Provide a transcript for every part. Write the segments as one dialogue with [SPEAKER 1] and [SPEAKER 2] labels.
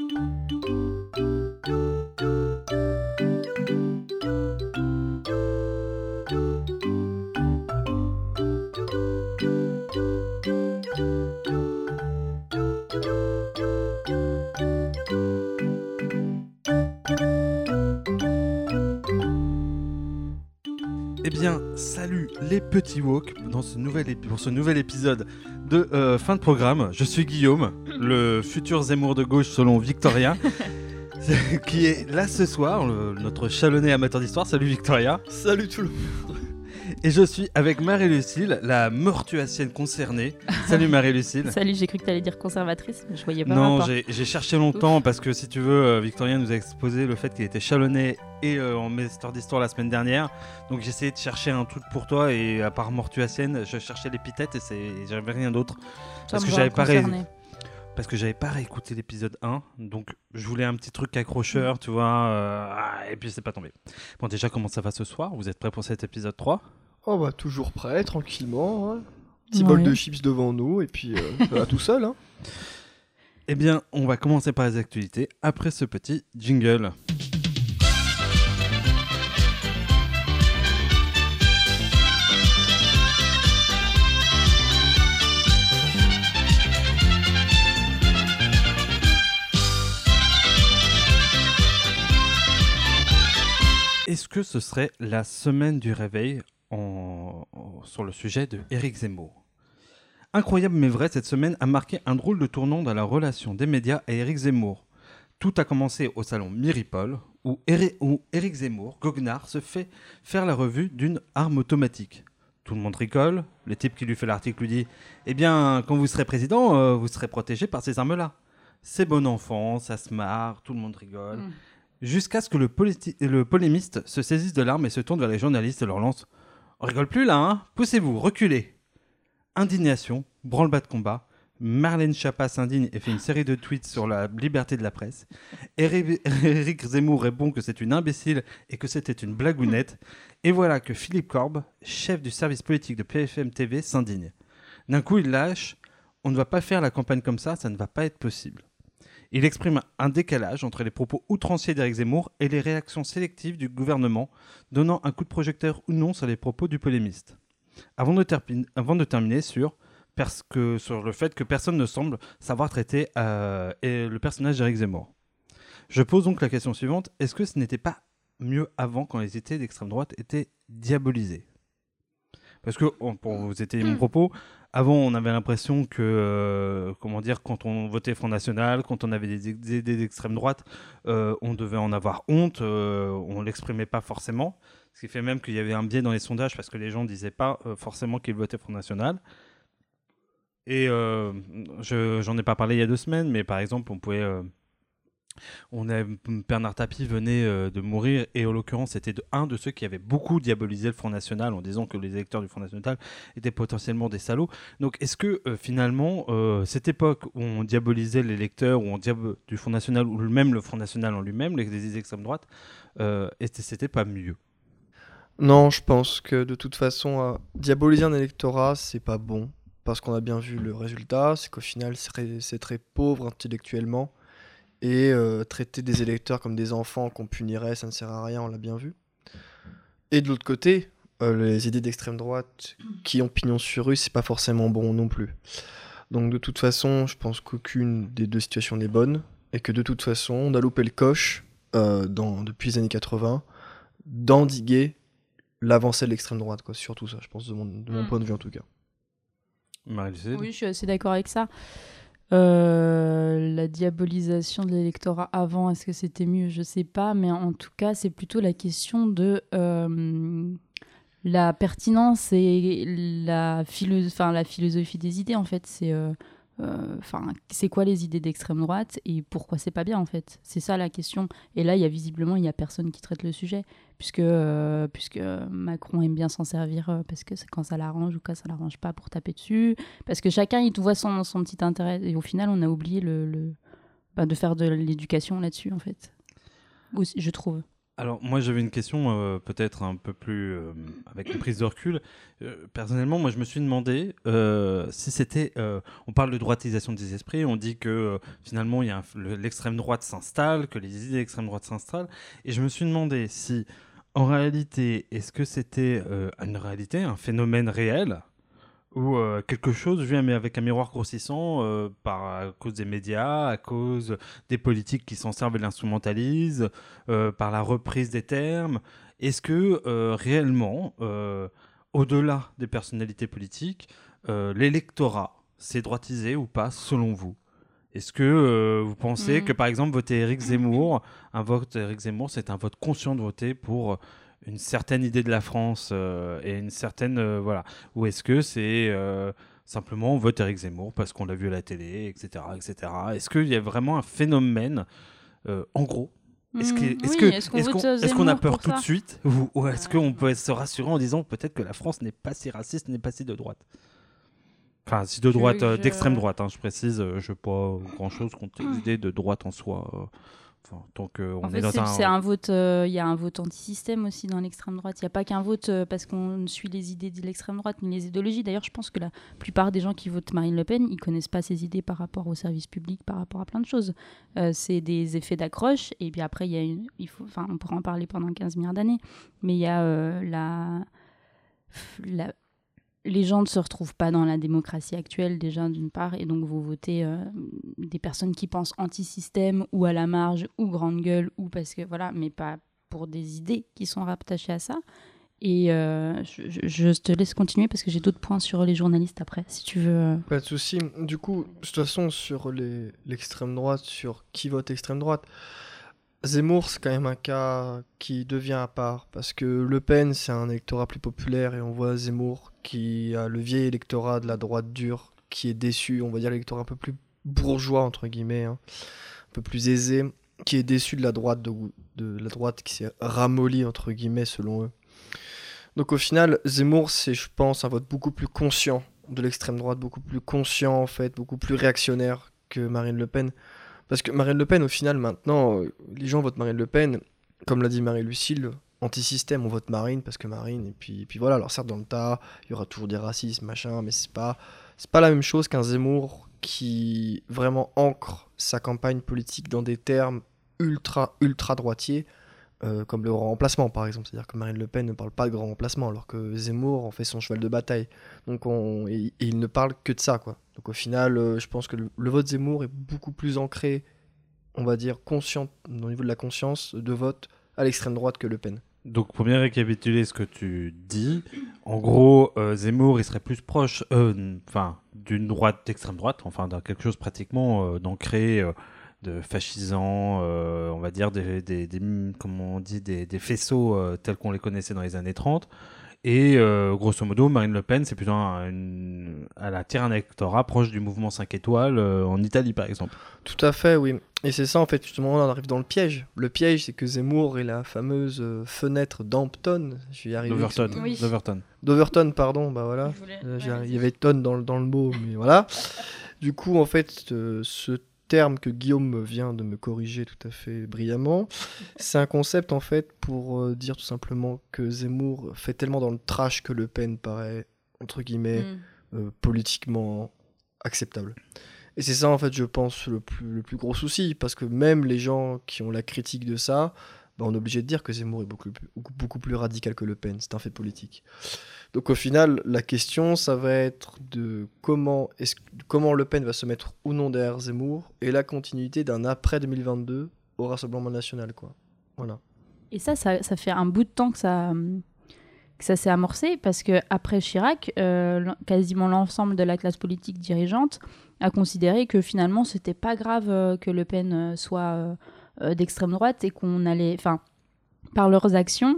[SPEAKER 1] Eh les petits woke dans ce nouvel pour ce nouvel épisode de euh, fin de programme. Je suis Guillaume, le futur Zemmour de gauche selon Victoria, qui est là ce soir, le- notre chalonné amateur d'histoire. Salut Victoria.
[SPEAKER 2] Salut tout le monde.
[SPEAKER 1] Et je suis avec Marie-Lucille, la mortuacienne concernée. Salut Marie-Lucille.
[SPEAKER 3] Salut, j'ai cru que tu allais dire conservatrice, mais je voyais pas
[SPEAKER 1] Non, j'ai cherché longtemps parce que si tu veux, euh, Victorien nous a exposé le fait qu'il était chalonné et euh, en master d'histoire la semaine dernière. Donc j'ai essayé de chercher un truc pour toi et à part mortuacienne, je cherchais l'épithète et j'avais rien d'autre. Parce que
[SPEAKER 3] va
[SPEAKER 1] j'avais pas ré-
[SPEAKER 3] concerner.
[SPEAKER 1] Parce que j'avais pas réécouté l'épisode 1, donc je voulais un petit truc accrocheur, tu vois, euh, ah, et puis c'est pas tombé. Bon, déjà, comment ça va ce soir? Vous êtes prêts pour cet épisode 3
[SPEAKER 2] Oh bah toujours prêt, tranquillement. hein. Petit
[SPEAKER 3] Ouais.
[SPEAKER 2] bol de chips devant nous et puis euh, ça va tout seul. Hein.
[SPEAKER 1] Eh bien, on va commencer par les actualités après ce petit jingle. Est-ce que ce serait la semaine du réveil en- en- sur le sujet de Éric Zemmour Incroyable mais vrai, cette semaine a marqué un drôle de tournant dans la relation des médias et Éric Zemmour. Tout a commencé au salon Miripol, où, Éric Zemmour, goguenard, se fait faire la revue d'une arme automatique. Tout le monde rigole, le type qui lui fait l'article lui dit Eh bien, quand vous serez président, euh, vous serez protégé par ces armes-là. C'est bon enfant, ça se marre, tout le monde rigole.
[SPEAKER 3] Mm.
[SPEAKER 1] Jusqu'à ce que le polémiste se saisisse de l'arme et se tourne vers les journalistes et leur lance On rigole plus là, hein Poussez-vous, reculez Indignation, branle-bas de combat. Marlène Schiappa s'indigne et fait une série de tweets sur la liberté de la presse. Éric Zemmour répond que c'est une imbécile et que c'était une blagounette. Et voilà que Philippe Corbe, chef du service politique de PFM TV, s'indigne. D'un coup, il lâche On ne va pas faire la campagne comme ça, ça ne va pas être possible. Il exprime un décalage entre les propos outranciers d'Éric Zemmour et les réactions sélectives du gouvernement, donnant un coup de projecteur ou non sur les propos du polémiste. Avant de, terminer sur, le fait que personne ne semble savoir traiter euh, le personnage d'Éric Zemmour. Je pose donc la question suivante est-ce que ce n'était pas mieux avant quand les idées d'extrême droite étaient diabolisées? Parce que, pour vous étayer mon propos, avant on avait l'impression que, euh, comment dire, quand on votait Front National, quand on avait des idées d'extrême droite, euh, on devait en avoir honte, euh, on l'exprimait pas forcément. Ce qui fait même qu'il y avait un biais dans les sondages parce que les gens disaient pas forcément qu'ils votaient Front National. Et je j'en ai pas parlé il y a deux semaines, mais par exemple, on pouvait. On a, Bernard Tapie venait euh, de mourir et en l'occurrence c'était un de ceux qui avaient beaucoup diabolisé le Front National en disant que les électeurs du Front National étaient potentiellement des salauds. Donc est-ce que euh, finalement euh, cette époque où on diabolisait les électeurs du Front National ou même le Front National en lui-même, les, les extrêmes droites, était- c'était pas mieux?
[SPEAKER 2] Non, je pense que de toute façon, diaboliser un électorat, c'est pas bon. Parce qu'on a bien vu le résultat, c'est qu'au final, c'est très pauvre intellectuellement. Et euh, traiter des électeurs comme des enfants qu'on punirait, ça ne sert à rien, on l'a bien vu. Et de l'autre côté, euh, les idées d'extrême droite qui ont pignon sur rue, c'est pas forcément bon non plus. Donc de toute façon, je pense qu'aucune des deux situations n'est bonne. Et que de toute façon, on a loupé le coche euh, dans, depuis les années 80 d'endiguer l'avancée de l'extrême droite, quoi. Surtout ça, je pense, de mon, de mon
[SPEAKER 3] Mm.
[SPEAKER 2] point de vue en tout cas.
[SPEAKER 1] Marie-Lucille
[SPEAKER 3] Oui, je suis assez d'accord avec ça. Euh, la diabolisation de l'électorat avant, est-ce que c'était mieux? Je sais pas, mais en tout cas, c'est plutôt la question de euh, la pertinence et la, philo- la philosophie des idées, en fait. C'est euh, euh, c'est quoi les idées d'extrême droite et pourquoi c'est pas bien, en fait? C'est ça la question. Et là, il y a visiblement, il y a personne qui traite le sujet, puisque, euh, puisque Macron aime bien s'en servir euh, parce que c'est quand ça l'arrange ou quand ça l'arrange pas pour taper dessus parce que chacun il voit son, son petit intérêt et au final on a oublié le, le- bah, de faire de l'éducation là-dessus en fait je trouve
[SPEAKER 1] Alors moi j'avais une question euh, peut-être un peu plus avec une prise de recul. Personnellement moi je me suis demandé si c'était... on parle de droitisation des esprits, on dit que finalement l'extrême droite s'installe, que les idées d'extrême droite s'installent. Et je me suis demandé si en réalité est-ce que c'était une réalité, un phénomène réel ou euh, quelque chose vient mais avec un miroir grossissant euh, par à cause des médias, à cause des politiques qui s'en servent et l'instrumentalisent, euh, par la reprise des termes? Est-ce que réellement, au-delà des personnalités politiques, l'électorat s'est droitisé ou pas selon vous? Est-ce que vous pensez que, mm. par exemple, voter Éric Zemmour, un vote Éric Zemmour, c'est un vote conscient de voter pour une certaine idée de la France euh, et une certaine euh, voilà. Ou est-ce que c'est euh, simplement on vote Eric Zemmour parce qu'on l'a vu à la télé etc etc est-ce qu'il y a vraiment un phénomène en gros? Est-ce
[SPEAKER 3] est
[SPEAKER 1] qu'on a peur tout de suite? Ou, est-ce qu'on peut se rassurer en disant peut-être que la France n'est pas si raciste n'est pas si de droite? Enfin, si de droite, d'extrême droite, hein, je précise, je n'ai pas grand-chose contre l'idée de droite en soi donc, on
[SPEAKER 3] est, dans un... un... vote, euh, il y a un vote anti-système aussi dans l'extrême droite. Il n'y a pas qu'un vote euh, parce qu'on suit les idées de l'extrême droite ni les idéologies. D'ailleurs, je pense que la plupart des gens qui votent Marine Le Pen, ils connaissent pas ses idées par rapport au service public, par rapport à plein de choses. Euh, c'est des effets d'accroche. Et puis après, il y a une, il faut, enfin, on pourra en parler pendant 15 milliards d'années. Mais il y a la, la les gens ne se retrouvent pas dans la démocratie actuelle déjà d'une part et donc vous votez euh, des personnes qui pensent anti-système ou à la marge ou grande gueule ou parce que voilà mais pas pour des idées qui sont rattachées à ça et euh, je, te laisse continuer parce que j'ai d'autres points sur les journalistes après si tu veux euh.
[SPEAKER 2] pas de souci du coup de toute façon sur l'extrême droite sur qui vote extrême droite Zemmour, c'est quand même un cas qui devient à part, parce que Le Pen, c'est un électorat plus populaire, et on voit Zemmour qui a le vieil électorat de la droite dure, qui est déçu, on va dire l'électorat un peu plus bourgeois, entre guillemets, hein, un peu plus aisé, qui est déçu de la droite, la droite qui s'est ramollie, entre guillemets, selon eux. Donc au final, Zemmour, c'est, je pense, un vote beaucoup plus conscient de l'extrême droite, beaucoup plus conscient, en fait, beaucoup plus réactionnaire que Marine Le Pen. Parce que Marine Le Pen, au final, maintenant, euh, les gens votent Marine Le Pen, comme l'a dit Marie-Lucille, anti-système, on vote Marine parce que Marine, et puis, voilà, alors certes, dans le tas, il y aura toujours des racismes, machin, mais c'est pas, c'est pas la même chose qu'un Zemmour qui vraiment ancre sa campagne politique dans des termes ultra, ultra droitiers, euh, comme le remplacement par exemple. C'est-à-dire que Marine Le Pen ne parle pas de grand remplacement, alors que Zemmour en fait son cheval de bataille. Donc il ne parle que de ça, quoi. Donc au final, euh, je pense que le, vote Zemmour est beaucoup plus ancré, on va dire, conscient, au niveau de la conscience de vote à l'extrême droite que Le Pen.
[SPEAKER 1] Donc pour bien récapituler ce que tu dis, en gros, euh, Zemmour, il serait plus proche enfin, d'une droite d'extrême droite, enfin d'un quelque chose pratiquement d'ancré de fascisants, euh, on va dire des, des, comment on dit, des, des faisceaux euh, tels qu'on les connaissait dans les années 30. Et euh, grosso modo, Marine Le Pen, c'est plutôt une, elle attire un électorat proche du mouvement 5 étoiles en Italie, par exemple.
[SPEAKER 2] Tout à fait, oui. Et c'est ça, en fait, justement, on arrive dans le piège. Le piège, c'est que Zemmour est la fameuse fenêtre d'Ampton. Je vais y arriver.
[SPEAKER 1] D'Overton.
[SPEAKER 2] D'Overton, pardon, bah voilà. Il y avait tonne dans, dans le mot, mais voilà. Du coup, en fait, ce terme que Guillaume vient de me corriger tout à fait brillamment. C'est un concept en fait pour euh, dire tout simplement que Zemmour fait tellement dans le trash que Le Pen paraît entre guillemets mm. euh, politiquement acceptable. Et c'est ça en fait je pense le plus, le plus gros souci parce que même les gens qui ont la critique de ça, bah, on est obligé de dire que Zemmour est beaucoup, beaucoup plus radical que Le Pen, c'est un fait politique. Donc au final, la question, ça va être de comment, comment Le Pen va se mettre ou non derrière Zemmour et la continuité d'un après 2022 au Rassemblement national. Quoi. Voilà.
[SPEAKER 3] Et ça, ça, fait un bout de temps que ça, que ça s'est amorcé parce que après Chirac, euh, quasiment l'ensemble de la classe politique dirigeante a considéré que finalement, c'était pas grave euh, que Le Pen euh, soit d'extrême droite et qu'on allait, enfin, par leurs actions,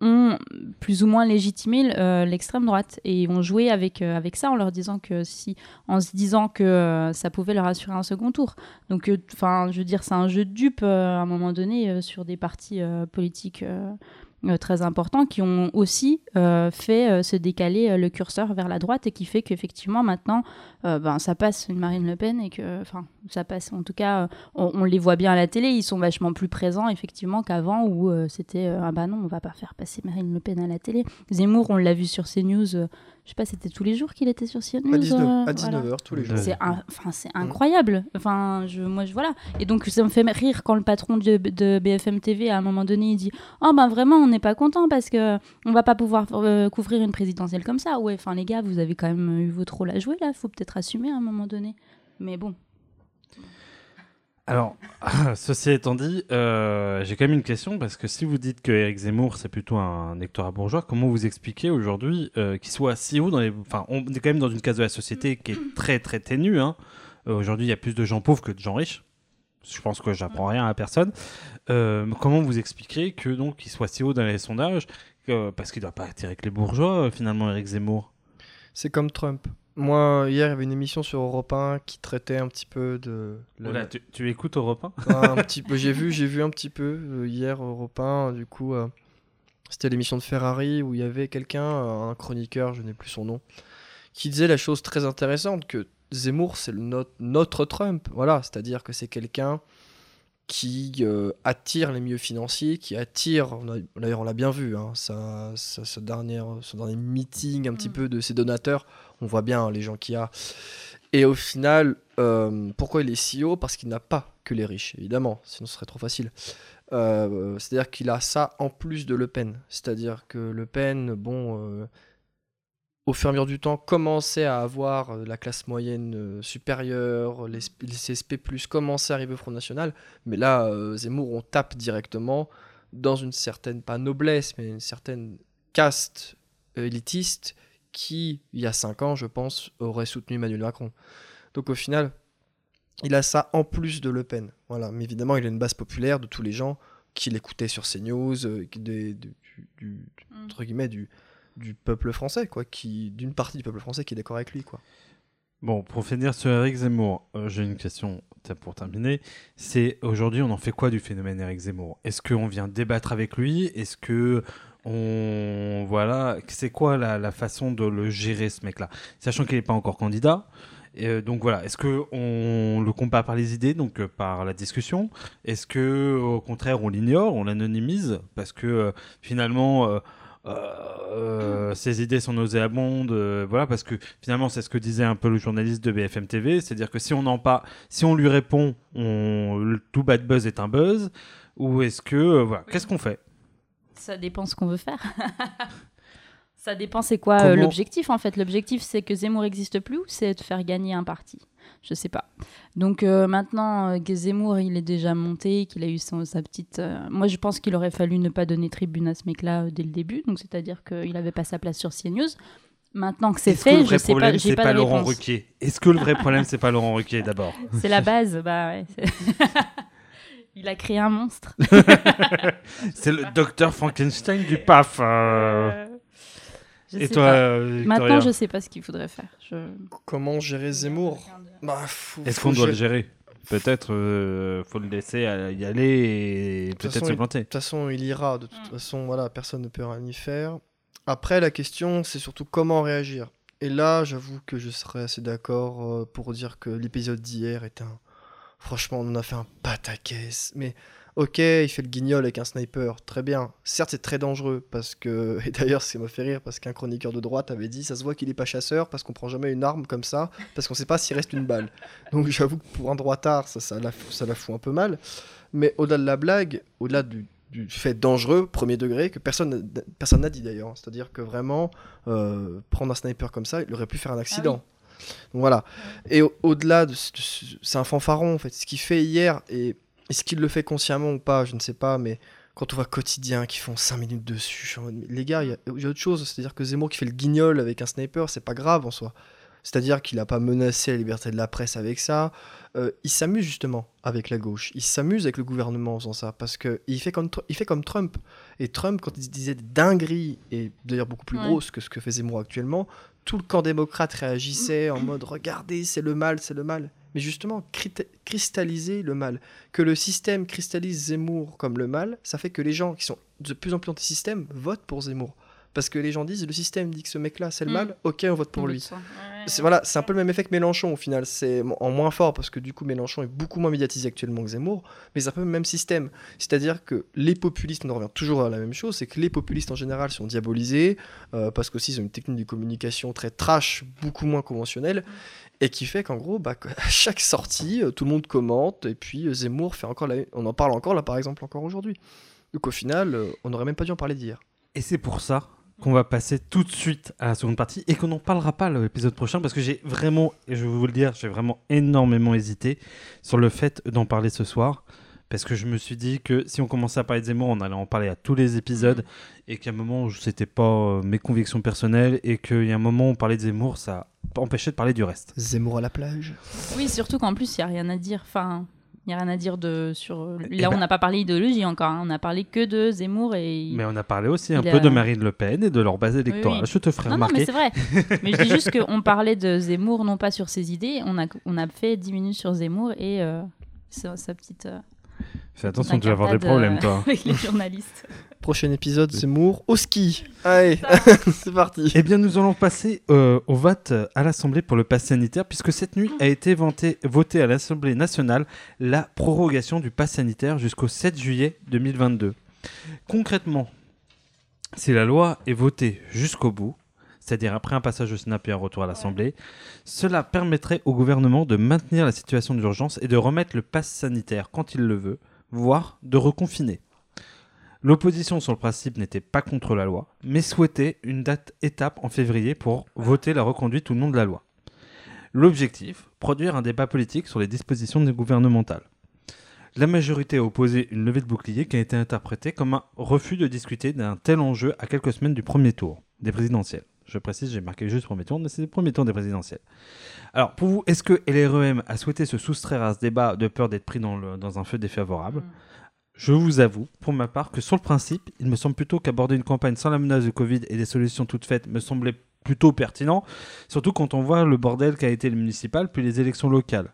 [SPEAKER 3] ont plus ou moins légitimé euh, l'extrême droite et ont joué avec, euh, avec ça en leur disant que si en se disant que euh, ça pouvait leur assurer un second tour. Donc enfin je veux dire c'est un jeu de dupe à un moment donné sur des partis politiques euh, très importants qui ont aussi euh, fait euh, se décaler euh, le curseur vers la droite et qui fait qu'effectivement maintenant euh, ben, ça passe une Marine Le Pen et que enfin ça passe. En tout cas euh, on, les voit bien à la télé ils sont vachement plus présents effectivement qu'avant où euh, c'était euh, ah bah non on va pas faire passer Marine Le Pen à la télé Zemmour on l'a vu sur CNews euh, je sais pas c'était tous les jours qu'il était sur CNews
[SPEAKER 2] À 19,
[SPEAKER 3] euh,
[SPEAKER 2] à
[SPEAKER 3] voilà.
[SPEAKER 2] 19h tous les jours.
[SPEAKER 3] C'est un- enfin c'est incroyable. Enfin je moi je voilà. Et donc ça me fait rire quand le patron de, de BFM TV à un moment donné il dit "Oh ben vraiment on n'est pas content parce que on va pas pouvoir euh, couvrir une présidentielle comme ça." Ouais, enfin les gars, vous avez quand même eu votre rôle à jouer là, faut peut-être assumer à un moment donné. Mais bon,
[SPEAKER 1] Alors, ceci étant dit, euh, j'ai quand même une question parce que si vous dites que Eric Zemmour c'est plutôt un électorat bourgeois, comment vous expliquez aujourd'hui euh, qu'il soit si haut dans les. Enfin, on est quand même dans une case de la société qui est très très ténue. hein. Euh, aujourd'hui, il y a plus de gens pauvres que de gens riches. Je pense que j'apprends rien à personne. Comment vous expliquez que donc il soit si haut dans les sondages parce qu'il doit pas attirer avec les bourgeois finalement Eric Zemmour?
[SPEAKER 2] C'est comme Trump. Moi, hier, il y avait une émission sur Europe 1 qui traitait un petit peu de. la-
[SPEAKER 1] Oula, tu, tu écoutes Europe 1
[SPEAKER 2] Ah, un petit peu. J'ai vu, j'ai vu un petit peu euh, hier Europe 1. Du coup, euh, c'était l'émission de Ferrari où il y avait quelqu'un, euh, un chroniqueur, je n'ai plus son nom, qui disait la chose très intéressante que Zemmour, c'est notre Trump. Voilà, c'est-à-dire que c'est quelqu'un qui euh, attire les milieux financiers, qui attire, d'ailleurs on l'a bien vu, hein, sa, sa- sa dernière, son dernier meeting un petit
[SPEAKER 3] Mm.
[SPEAKER 2] peu de ses donateurs, on voit bien hein, les gens qu'il y a. Et au final, euh, pourquoi il est si haut? Parce qu'il n'a pas que les riches, évidemment, sinon ce serait trop facile. Euh, C'est-à-dire qu'il a ça en plus de Le Pen. C'est-à-dire que Le Pen, bon, euh, au fur et à mesure du temps, commençait à avoir la classe moyenne supérieure, les, les CSP+, commençaient à arriver au Front National. Mais là, Zemmour, on tape directement dans une certaine, pas noblesse, mais une certaine caste élitiste qui, il y a 5 ans, je pense, aurait soutenu Emmanuel Macron. Donc au final, il a ça en plus de Le Pen. Voilà. Mais évidemment, il a une base populaire de tous les gens qui l'écoutaient sur CNews, euh, des- du, du-
[SPEAKER 3] Mm.
[SPEAKER 2] entre guillemets, du, du peuple français, quoi, qui, d'une partie du peuple français qui est d'accord avec lui, quoi.
[SPEAKER 1] Bon, pour finir sur Eric Zemmour, euh, j'ai une question pour terminer. C'est aujourd'hui, on en fait quoi du phénomène Eric Zemmour? Est-ce qu'on vient débattre avec lui? Est-ce que on voilà, c'est quoi la, la façon de le gérer ce mec-là, sachant qu'il n'est pas encore candidat. Et, euh, donc voilà, est-ce que on le combat par les idées, donc euh, par la discussion? Est-ce que au contraire on l'ignore, on l'anonymise? Parce que euh, finalement euh, euh, ses idées sont nauséabondes, voilà, parce que finalement c'est ce que disait un peu le journaliste de BFM TV, c'est-à-dire que si on en pas, si on lui répond, on, le- tout bad buzz est un buzz, ou est-ce que voilà, qu'est-ce qu'on fait?
[SPEAKER 3] Ça dépend ce qu'on veut faire. ça dépend c'est quoi euh, l'objectif en fait. L'objectif c'est que Zemmour n'existe plus ou c'est de faire gagner un parti? Je sais pas. Donc euh, maintenant euh, que Zemmour il est déjà monté, qu'il a eu son- sa petite. moi je pense qu'il aurait fallu ne pas donner tribune à ce mec-là dès le début. Donc c'est-à-dire qu'il n'avait pas sa place sur CNews. Maintenant que c'est
[SPEAKER 1] que
[SPEAKER 3] fait,
[SPEAKER 1] le
[SPEAKER 3] je sais pas,
[SPEAKER 1] problème
[SPEAKER 3] j'ai
[SPEAKER 1] c'est
[SPEAKER 3] pas,
[SPEAKER 1] pas, Laurent
[SPEAKER 3] réponse.
[SPEAKER 1] Ruquier? Est-ce que le vrai problème c'est pas Laurent Ruquier d'abord?
[SPEAKER 3] C'est la base, bah ouais. il a créé un monstre.
[SPEAKER 1] C'est le docteur Frankenstein du PAF. euh.
[SPEAKER 3] Euh, je
[SPEAKER 1] Et
[SPEAKER 3] sais
[SPEAKER 1] toi,
[SPEAKER 3] pas.
[SPEAKER 1] euh,
[SPEAKER 3] Maintenant
[SPEAKER 1] Victoria
[SPEAKER 3] je sais pas ce qu'il faudrait faire. Je-
[SPEAKER 2] Comment gérer Zemmour bah, faut-
[SPEAKER 1] Est-ce
[SPEAKER 2] faut
[SPEAKER 1] qu'on doit le
[SPEAKER 2] gérer-
[SPEAKER 1] gérer Peut-être euh, faut le laisser y aller et
[SPEAKER 2] toute
[SPEAKER 1] peut-être
[SPEAKER 2] façon,
[SPEAKER 1] se
[SPEAKER 2] il-
[SPEAKER 1] planter.
[SPEAKER 2] De toute façon, il ira. De toute
[SPEAKER 3] Mm.
[SPEAKER 2] façon, voilà, personne ne peut rien y faire. Après, la question, c'est surtout comment réagir. Et là, j'avoue que je serais assez d'accord euh, pour dire que l'épisode d'hier est un. Franchement, on en a fait un pataquès. Mais ok, il fait le guignol avec un sniper, très bien. Certes, c'est très dangereux parce que. Et d'ailleurs, ça m'a fait rire parce qu'un chroniqueur de droite avait dit ça se voit qu'il est pas chasseur parce qu'on prend jamais une arme comme ça parce qu'on sait pas s'il reste une balle. Donc j'avoue que pour un droitard, ça, ça, la, ça la fout un peu mal. Mais au-delà de la blague, au-delà du, du fait dangereux, premier degré, que personne n'a- personne n'a dit d'ailleurs, c'est-à-dire que vraiment, euh, prendre un sniper comme ça, il aurait pu faire un accident. Donc voilà. Et au- au-delà de, ce- de ce- c'est un fanfaron en fait. Ce qu'il fait hier et est-ce qu'il le fait consciemment ou pas, je ne sais pas, mais quand on voit quotidien qui font 5 minutes dessus, les gars, il y y a autre chose. C'est-à-dire que Zemmour qui fait le guignol avec un sniper, c'est pas grave en soi. C'est-à-dire qu'il n'a pas menacé la liberté de la presse avec ça. Euh, il s'amuse justement avec la gauche. Il s'amuse avec le gouvernement en faisant ça. Parce qu'il fait, comme il fait comme Trump. Et Trump, quand il disait des dingueries, et d'ailleurs beaucoup plus
[SPEAKER 3] Ouais.
[SPEAKER 2] grosses que ce que fait Zemmour actuellement, tout le camp démocrate réagissait en mode regardez, c'est le mal, c'est le mal. Mais justement, cristalliser le mal. Que le système cristallise Zemmour comme le mal, ça fait que les gens qui sont de plus en plus anti-système votent pour Zemmour. Parce que les gens disent le système dit que ce mec-là c'est le
[SPEAKER 3] Mm.
[SPEAKER 2] mal, ok on vote pour
[SPEAKER 3] On
[SPEAKER 2] lui. Voilà, c'est un peu le même effet que Mélenchon au final. C'est en moins fort parce que du coup Mélenchon est beaucoup moins médiatisé actuellement que Zemmour, mais c'est un peu le même système. C'est-à-dire que les populistes, on en revient toujours à la même chose, c'est que les populistes en général sont diabolisés euh, parce qu'aussi ils ont une technique de communication très trash, beaucoup moins conventionnelle, et qui fait qu'en gros, bah, à chaque sortie, euh, tout le monde commente et puis euh, Zemmour fait encore, la... on en parle encore là par exemple encore aujourd'hui. Donc au final, on n'aurait même pas dû en parler d'hier.
[SPEAKER 1] Et c'est pour ça qu'on va passer tout de suite à la seconde partie et qu'on n'en parlera pas l'épisode prochain parce que j'ai vraiment, et je vais vous le dire, j'ai vraiment énormément hésité sur le fait d'en parler ce soir. Parce que je me suis dit que si on commençait à parler de Zemmour, on allait en parler à tous les épisodes et qu'à un moment où c'était pas euh, mes convictions personnelles et qu'il y a un moment où on parlait de Zemmour, ça empêchait de parler du reste.
[SPEAKER 2] Zemmour à la plage.
[SPEAKER 3] Oui, surtout qu'en plus, il n'y a rien à dire. Enfin, il n'y a rien à dire de, sur.
[SPEAKER 1] Eh
[SPEAKER 3] Là,
[SPEAKER 1] ben-
[SPEAKER 3] on n'a pas parlé idéologie encore. hein. On n'a parlé que de Zemmour et.
[SPEAKER 1] Mais on a parlé aussi un peu
[SPEAKER 3] a-
[SPEAKER 1] de Marine Le Pen et de leur base électorale.
[SPEAKER 3] oui.
[SPEAKER 1] Je te ferai
[SPEAKER 3] Non, non,
[SPEAKER 1] remarquer.
[SPEAKER 3] mais c'est vrai. mais je dis juste qu'on parlait de Zemmour, non pas sur ses idées. On a, on a fait 10 minutes sur Zemmour et euh, sa, sa petite. euh,
[SPEAKER 1] Fais attention, tu vas avoir des problèmes, toi.
[SPEAKER 3] Avec les journalistes.
[SPEAKER 2] Prochain épisode, Zemmour au ski. Allez, c'est parti.
[SPEAKER 1] Eh bien, nous allons passer euh, au vote à l'Assemblée pour le pass sanitaire, puisque cette nuit a été votée à l'Assemblée nationale la prorogation du pass sanitaire jusqu'au 7 juillet 2022. Concrètement, si la loi est votée jusqu'au bout, c'est-à-dire après un passage au Sénat puis un retour à l'Assemblée, cela permettrait au gouvernement de maintenir la situation d'urgence et de remettre le pass sanitaire quand il le veut, voire de reconfiner. L'opposition sur le principe n'était pas contre la loi, mais souhaitait une date étape en février pour voter la reconduite ou non de la loi. L'objectif, produire un débat politique sur les dispositions gouvernementales. La majorité a opposé une levée de bouclier qui a été interprétée comme un refus de discuter d'un tel enjeu à quelques semaines du premier tour des présidentielles. Je précise, j'ai marqué juste premier tour, mais c'est le premier tour des présidentielles. Alors, pour vous, est-ce que LREM a souhaité se soustraire à ce débat de peur d'être pris dans, le- dans un feu défavorable je vous avoue, pour ma part, que sur le principe, il me semble plutôt qu'aborder une campagne sans la menace de Covid et des solutions toutes faites me semblait plutôt pertinent, surtout quand on voit le bordel qu'a été le municipal puis les élections locales.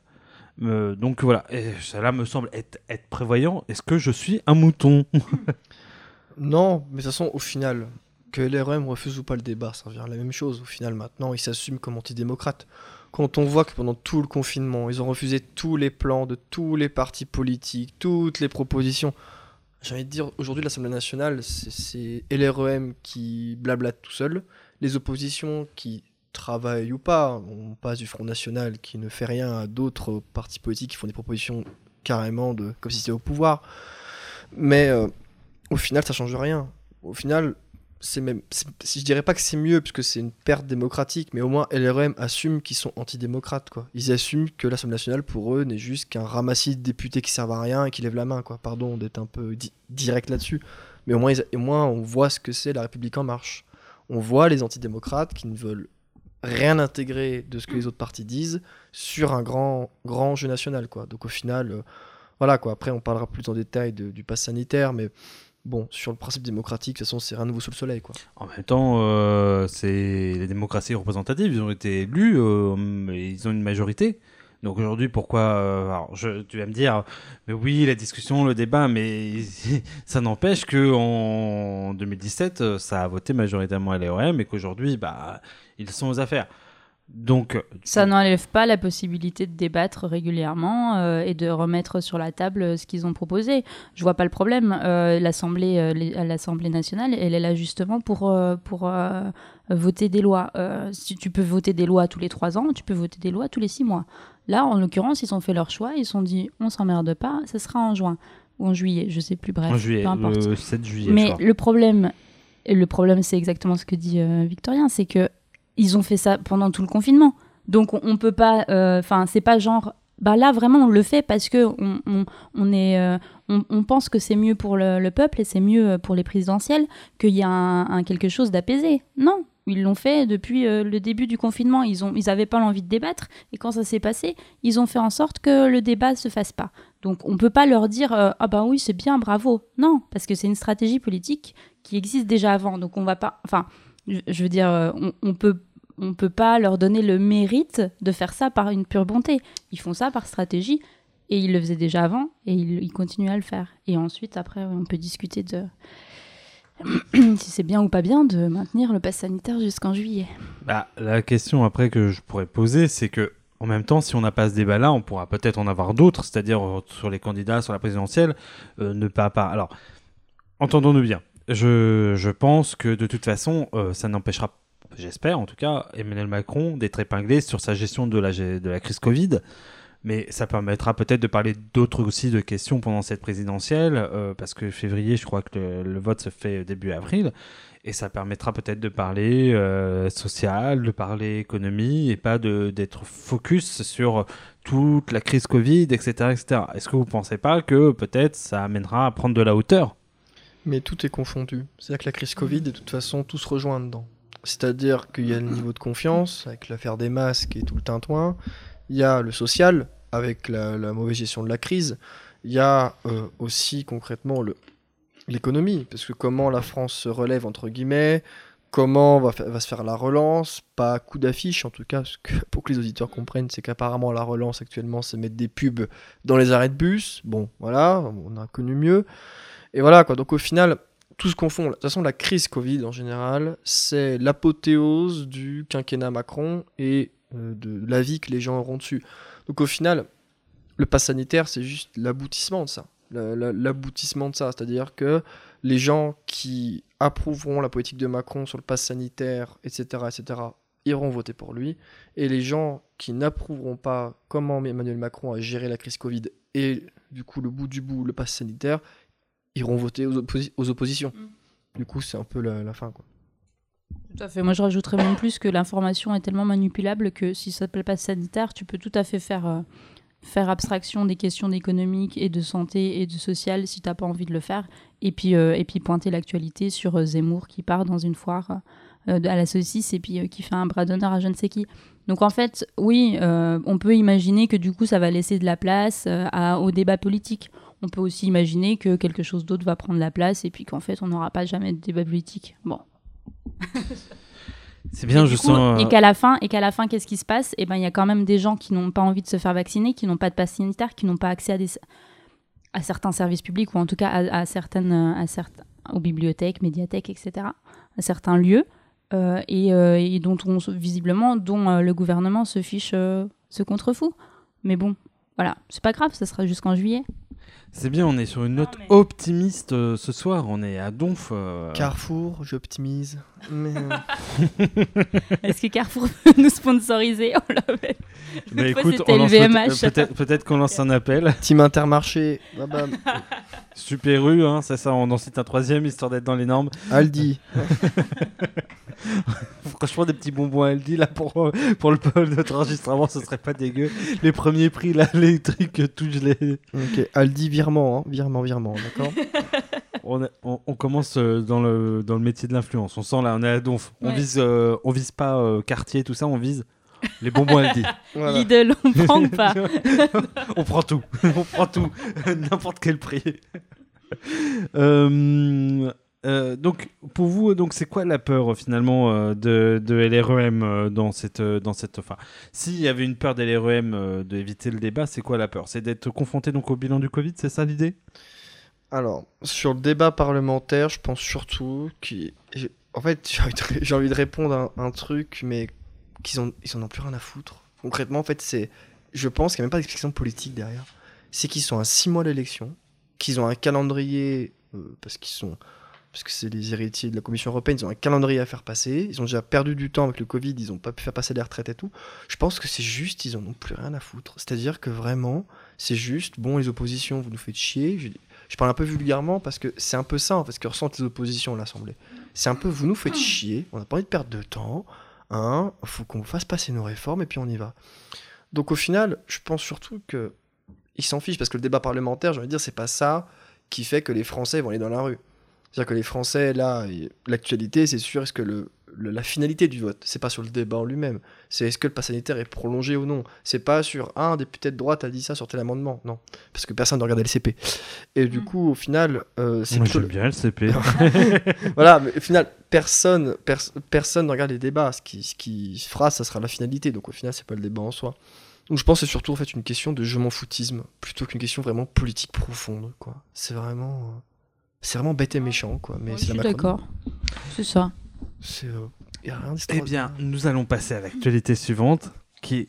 [SPEAKER 1] Euh, donc voilà, et cela me semble être, être prévoyant. Est-ce que je suis un mouton?
[SPEAKER 2] Non, mais de toute façon, au final, que LRM refuse ou pas le débat, ça revient à la même chose. Au final, maintenant, ils s'assument comme antidémocrates. Quand on voit que pendant tout le confinement, ils ont refusé tous les plans de tous les partis politiques, toutes les propositions. J'ai envie de dire, aujourd'hui, l'Assemblée nationale, c'est- LREM qui blablate tout seul, les oppositions qui travaillent ou pas. On passe du Front National qui ne fait rien à d'autres partis politiques qui font des propositions carrément de comme si c'était au pouvoir. Mais euh, au final, ça change rien. Au final, c'est même, si je dirais pas que c'est mieux puisque c'est une perte démocratique, mais au moins LRM assume qu'ils sont antidémocrates quoi. Ils assument que l'Assemblée nationale pour eux n'est juste qu'un ramassis de députés qui servent à rien et qui lèvent la main quoi. Pardon d'être un peu di- direct là-dessus, mais au moins, ils- moins on voit ce que c'est la République en marche. On voit les antidémocrates qui ne veulent rien intégrer de ce que les autres partis disent sur un grand grand jeu national quoi. Donc au final, euh, voilà quoi. Après on parlera plus en détail du pass sanitaire, mais Bon, sur le principe démocratique, de toute façon, c'est rien nouveau sous le soleil, quoi.
[SPEAKER 1] En même temps, euh, c'est les démocraties représentatives, ils ont été élus, euh, ils ont une majorité. Donc aujourd'hui, pourquoi euh, alors Tu vas me dire, mais oui, la discussion, le débat, mais ça n'empêche que en 2017, euh, ça a voté majoritairement à l'EOM et qu'aujourd'hui, bah, ils sont aux affaires. Donc,
[SPEAKER 3] Ça n'enlève pas la possibilité de débattre régulièrement euh, et de remettre sur la table euh, ce qu'ils ont proposé. Je vois pas le problème. Euh, L'Assemblée, euh, nationale, elle est là justement pour euh, pour euh, voter des lois. Euh, si tu peux voter des lois tous les trois ans, tu peux voter des lois tous les six mois. Là, en l'occurrence, ils ont fait leur choix. Ils se sont dit, on s'emmerde pas, ça sera en juin ou en juillet, je sais plus. Bref,
[SPEAKER 1] en juillet,
[SPEAKER 3] peu importe.
[SPEAKER 1] le 7 juillet,
[SPEAKER 3] Mais le problème, le problème, c'est exactement ce que dit euh, Victorien, c'est que ils ont fait ça pendant tout le confinement. Donc on, on peut pas, enfin c'est pas genre, bah là vraiment on le fait parce que on, on, on est, euh, on, pense que c'est mieux pour le, le peuple et c'est mieux pour les présidentielles qu'il y a un, quelque chose d'apaisé. Non. Ils l'ont fait depuis euh, le début du confinement. Ils ont, ils avaient pas l'envie de débattre et quand ça s'est passé, ils ont fait en sorte que le débat se fasse pas. Donc on peut pas leur dire euh, ah bah oui c'est bien bravo. Non parce que c'est une stratégie politique qui existe déjà avant. Donc on va pas, enfin je, veux dire euh, on, on peut on peut pas leur donner le mérite de faire ça par une pure bonté. Ils font ça par stratégie et ils le faisaient déjà avant et ils, ils continuent à le faire. Et ensuite après on peut discuter de si c'est bien ou pas bien de maintenir le pass sanitaire jusqu'en juillet.
[SPEAKER 1] Bah, la question après que je pourrais poser, c'est que en même temps, si on n'a pas ce débat-là, on pourra peut-être en avoir d'autres, c'est-à-dire euh, sur les candidats, sur la présidentielle, euh, ne pas, pas. Alors, entendons-nous bien. Je, pense que de toute façon, euh, ça n'empêchera, j'espère en tout cas, Emmanuel Macron d'être épinglé sur sa gestion de la, de la crise Covid mais ça permettra peut-être de parler d'autres aussi de questions pendant cette présidentielle, euh, parce que février, je crois que le, vote se fait début avril, et ça permettra peut-être de parler euh, social, de parler économie, et pas d'être focus sur toute la crise Covid, etc. etc. Est-ce que vous ne pensez pas que peut-être ça amènera à prendre de la hauteur?
[SPEAKER 2] Mais tout est confondu. C'est-à-dire que la crise Covid, de toute façon, tout se rejoint dedans. C'est-à-dire qu'il y a le niveau de confiance, avec l'affaire des masques et tout le tintouin, il y a le social, avec la, mauvaise gestion de la crise. Il y a euh, aussi concrètement l'économie, parce que comment la France se relève, entre guillemets, comment va, va se faire la relance, pas coup d'affiche en tout cas, parce que pour que les auditeurs comprennent, c'est qu'apparemment la relance actuellement, c'est mettre des pubs dans les arrêts de bus. Bon, voilà, on a connu mieux. Et voilà, quoi. Donc au final, tout se confond. De toute façon, la crise Covid en général, c'est l'apothéose du quinquennat Macron et euh, de l'avis que les gens auront dessus. Donc au final, le pass sanitaire, c'est juste l'aboutissement de ça. L'aboutissement de ça, c'est-à-dire que les gens qui approuveront la politique de Macron sur le pass sanitaire, etc., etc., iront voter pour lui. Et les gens qui n'approuveront pas comment Emmanuel Macron a géré la crise Covid et du coup le bout du bout, le pass sanitaire, iront voter aux, oppositions. Mm. Du coup, c'est un peu la, la fin. Quoi.
[SPEAKER 3] Tout à fait. Moi, je rajouterais même plus que l'information est tellement manipulable que si ça s'appelle pas sanitaire, tu peux tout à fait faire, euh, faire abstraction des questions économiques et de santé et de social si tu n'as pas envie de le faire. Et puis, euh, et puis pointer l'actualité sur euh, Zemmour qui part dans une foire à la saucisse et puis qui fait un bras d'honneur à je ne sais qui. Donc en fait, oui, on peut imaginer que du coup, ça va laisser de la place à, au débat politique. On peut aussi imaginer que quelque chose d'autre va prendre la place et puis qu'en fait, on n'aura pas jamais de débat politique. Bon,
[SPEAKER 1] c'est bien, je sens.
[SPEAKER 3] Et qu'à la fin, et qu'à la fin, qu'est-ce qui se passe? Et eh ben, il y a quand même des gens qui n'ont pas envie de se faire vacciner, qui n'ont pas de passe sanitaire, qui n'ont pas accès à des à certains services publics ou en tout cas à, certaines, à certains, aux bibliothèques, médiathèques, etc., à certains lieux, euh, euh, et, dont on visiblement dont euh, le gouvernement se fiche, se contrefout. Mais bon, voilà, c'est pas grave, ça sera jusqu'en juillet.
[SPEAKER 1] C'est bien, on est sur une note optimiste euh, ce soir. On est à Donf. Euh.
[SPEAKER 2] Carrefour, j'optimise. Mais...
[SPEAKER 3] Euh. Est-ce que Carrefour peut nous sponsoriser? On l'avait.
[SPEAKER 1] Bah, écoute, on peut-être, peut-être qu'on lance un appel.
[SPEAKER 2] Team Intermarché.
[SPEAKER 1] Super U, hein, c'est ça. On en cite un troisième histoire d'être dans les normes.
[SPEAKER 2] Aldi.
[SPEAKER 1] Franchement, des petits bonbons Aldi là pour, pour le notre enregistrement, ce serait pas dégueu. Les premiers prix là, les trucs tout gelés.
[SPEAKER 2] Ok, Aldi virement, hein. virement, virement, d'accord.
[SPEAKER 1] on, on, commence euh, dans le, dans le métier de l'influence. On sent là, on est à Donf. On vise, euh, on vise pas euh, quartier, tout ça, on vise les bonbons Aldi.
[SPEAKER 3] Voilà. Lidl, on prend pas
[SPEAKER 1] On prend tout, on prend tout, n'importe quel prix. euh, euh, donc, pour vous, donc, c'est quoi la peur finalement euh, de, de, LREM euh, dans cette, dans cette, enfin, s'il y avait une peur de LREM d'éviter le débat, c'est quoi la peur? C'est d'être confronté donc au bilan du Covid, c'est ça l'idée?
[SPEAKER 2] Alors, sur le débat parlementaire, je pense surtout qu'en fait, j'ai envie, de répondre à un, truc, mais qu'ils ont, ils en ont plus rien à foutre. Concrètement, en fait, c'est, je pense qu'il n'y a même pas d'explication politique derrière. C'est qu'ils sont à six mois d'élection, qu'ils ont un calendrier parce qu'ils sont parce que c'est les héritiers de la Commission européenne, ils ont un calendrier à faire passer, ils ont déjà perdu du temps avec le Covid, ils n'ont pas pu faire passer les retraites et tout. Je pense que c'est juste, ils en ont plus rien à foutre. C'est-à-dire que vraiment, c'est juste, bon, les oppositions, vous nous faites chier. Je, parle un peu vulgairement parce que c'est un peu ça, parce que ressentent les oppositions à l'Assemblée. C'est un peu, vous nous faites chier, on n'a pas envie de perdre de temps, hein, faut qu'on fasse passer nos réformes et puis on y va. Donc au final, je pense surtout que ils s'en fichent parce que le débat parlementaire, j'ai envie de dire, c'est pas ça qui fait que les Français vont aller dans la rue. C'est-à-dire que les Français, là, l'actualité, c'est sûr, est-ce que le, la finalité du vote, c'est pas sur le débat en lui-même, c'est est-ce que le pass sanitaire est prolongé ou non. C'est pas sur ah, un député de droite a dit ça sur tel amendement, non, parce que personne ne regardait le CP. Et du mm. coup, au final, euh,
[SPEAKER 1] c'est Moi, j'aime bien le CP.
[SPEAKER 2] voilà, mais au final, personne, personne ne regarde les débats. Ce qui, ce qui fera, ça sera la finalité. Donc au final, c'est pas le débat en soi. Donc je pense que c'est surtout en fait une question de je m'en foutisme plutôt qu'une question vraiment politique profonde. Quoi. C'est vraiment. C'est vraiment bête et méchant, quoi. Mais
[SPEAKER 3] Ouais,
[SPEAKER 2] c'est
[SPEAKER 3] je
[SPEAKER 2] la
[SPEAKER 3] suis d'accord. C'est ça.
[SPEAKER 2] C'est. euh, y a rien
[SPEAKER 1] Eh bien, nous allons passer à l'actualité suivante, qui,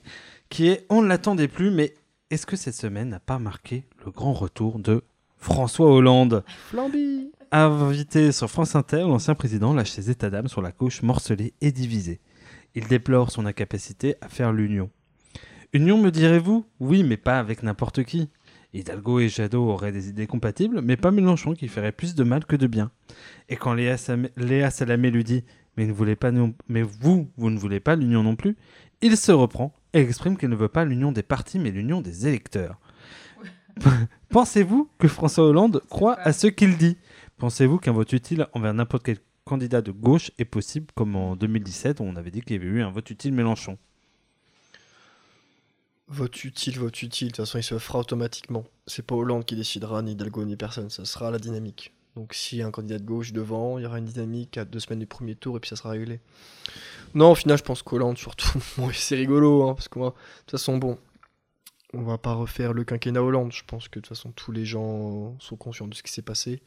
[SPEAKER 1] qui est, on ne l'attendait plus, mais est-ce que cette semaine n'a pas marqué le grand retour de François Hollande?
[SPEAKER 2] Flamby
[SPEAKER 1] Invité sur France Inter, l'ancien président lâche ses états d'âme sur la gauche morcelée et divisée. Il déplore son incapacité à faire l'union. Union, me direz-vous? Oui, mais pas avec n'importe qui. Hidalgo et Jadot auraient des idées compatibles, mais pas Mélenchon qui ferait plus de mal que de bien. Et quand Léa, Sam- Léa Salamé lui dit mais, ne voulez pas non- mais vous, vous ne voulez pas l'union non plus, il se reprend et exprime qu'il ne veut pas l'union des partis, mais l'union des électeurs. Pensez-vous que François Hollande croit à ce qu'il dit? Pensez-vous qu'un vote utile envers n'importe quel candidat de gauche est possible, comme en 2017 où on avait dit qu'il y avait eu un vote utile Mélenchon?
[SPEAKER 2] Vote utile, vote utile. De toute façon, il se fera automatiquement. C'est pas Hollande qui décidera, ni Hidalgo, ni personne. Ça sera la dynamique. Donc, s'il y a un candidat de gauche devant, il y aura une dynamique à deux semaines du premier tour et puis ça sera réglé. Non, au final, je pense qu'Hollande, surtout. Bon, c'est rigolo, hein, parce que moi, de toute façon, bon, on va pas refaire le quinquennat Hollande. Je pense que de toute façon, tous les gens sont conscients de ce qui s'est passé.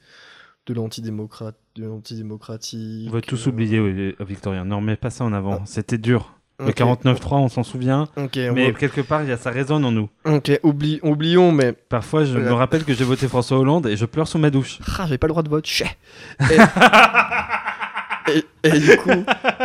[SPEAKER 2] De l'antidémocratie.
[SPEAKER 1] On va tous oublier, oui, Victorien. Ne remets pas ça en avant. C'était dur. Le
[SPEAKER 2] Ok.
[SPEAKER 1] 49-3, on s'en souvient. Mais
[SPEAKER 2] va-
[SPEAKER 1] quelque part, il y a, ça résonne en nous.
[SPEAKER 2] ok, oublions, mais
[SPEAKER 1] Parfois, je
[SPEAKER 2] Voilà.
[SPEAKER 1] me rappelle que j'ai voté François Hollande et je pleure sous ma douche.
[SPEAKER 2] Ah, j'avais pas le droit de vote, chais. Et, et- et du coup,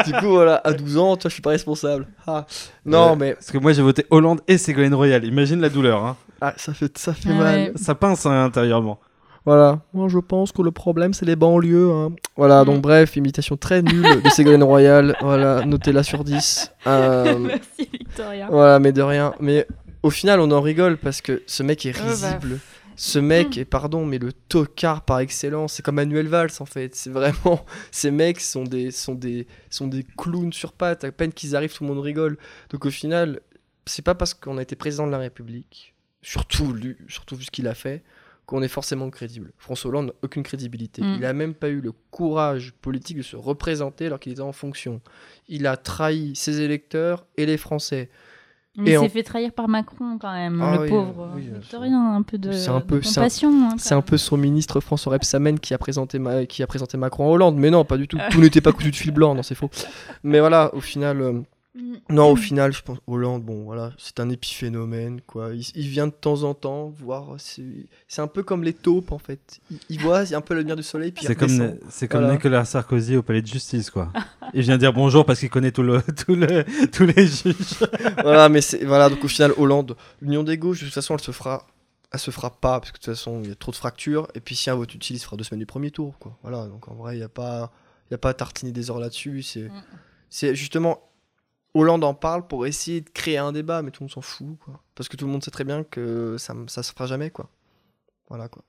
[SPEAKER 2] du coup, voilà, à 12 ans, toi, je suis pas responsable. Ah. Non, mais
[SPEAKER 1] Parce que moi, j'ai voté Hollande et Ségolène Royal. Imagine la douleur. Hein.
[SPEAKER 2] ah, ça fait, ça fait
[SPEAKER 3] Ah
[SPEAKER 2] mal.
[SPEAKER 3] ouais.
[SPEAKER 1] Ça pince hein, intérieurement.
[SPEAKER 2] Voilà. Moi, je pense que le problème, c'est les banlieues. hein. Voilà,
[SPEAKER 3] Mm.
[SPEAKER 2] donc bref, imitation très nulle de Ségolène Royal. Voilà, notez-la sur 10. Euh,
[SPEAKER 3] Merci Victoria.
[SPEAKER 2] voilà, mais de rien. Mais au final, on en rigole parce que ce mec est
[SPEAKER 3] Ouais, bah.
[SPEAKER 2] risible. Ce mec est, pardon, mais le tocard par excellence. C'est comme Manuel Valls en fait. C'est vraiment. Ces mecs sont des, sont, des, sont des clowns sur pattes. À peine qu'ils arrivent, tout le monde rigole. Donc au final, c'est pas parce qu'on a été président de la République, surtout, lui, surtout vu ce qu'il a fait, qu'on est forcément crédible. François Hollande n'a aucune crédibilité.
[SPEAKER 3] Mm.
[SPEAKER 2] Il a même pas eu le courage politique de se représenter alors qu'il était en fonction. Il a trahi ses électeurs et les Français.
[SPEAKER 3] Mais
[SPEAKER 2] Et
[SPEAKER 3] il
[SPEAKER 2] en-
[SPEAKER 3] s'est fait trahir par Macron quand même,
[SPEAKER 2] Ah
[SPEAKER 3] le
[SPEAKER 2] oui,
[SPEAKER 3] pauvre.
[SPEAKER 2] oui,
[SPEAKER 3] Victorien, un peu de,
[SPEAKER 2] C'est un
[SPEAKER 3] de
[SPEAKER 2] peu- c'est un-
[SPEAKER 3] compassion. hein,
[SPEAKER 2] C'est un
[SPEAKER 3] même.
[SPEAKER 2] peu son ministre François Rebsamen qui a présenté, Ma- qui a présenté Macron à Hollande. Mais non, pas du tout. Tout n'était pas cousu de fil blanc, non, c'est faux. Mais voilà, au final, euh. Non, au final, je pense Hollande, bon, voilà, c'est un épiphénomène, quoi. Il, il vient de temps en temps voir. C'est un peu comme les taupes, en fait. Il, il voit c'est un peu la lumière du soleil, puis
[SPEAKER 1] C'est comme, c'est comme
[SPEAKER 2] Voilà.
[SPEAKER 1] Nicolas Sarkozy au palais de justice, quoi. Il vient dire bonjour parce qu'il connaît tout le, tout le, tous les juges.
[SPEAKER 2] voilà, mais c'est voilà, donc au final, Hollande, l'union des gauches, de toute façon, elle se fera. Elle se fera pas, parce que de toute façon, il y a trop de fractures. Et puis, si un vote utile, il se fera deux semaines du premier tour, quoi. Voilà, donc en vrai, il n'y a pas. Il y a pas à tartiner des heures là-dessus. C'est
[SPEAKER 3] Mm.
[SPEAKER 2] c'est justement. Hollande en parle pour essayer de créer un débat, mais tout le monde s'en fout, quoi. Parce que tout le monde sait très bien que ça, ça se fera jamais, quoi. Voilà, quoi.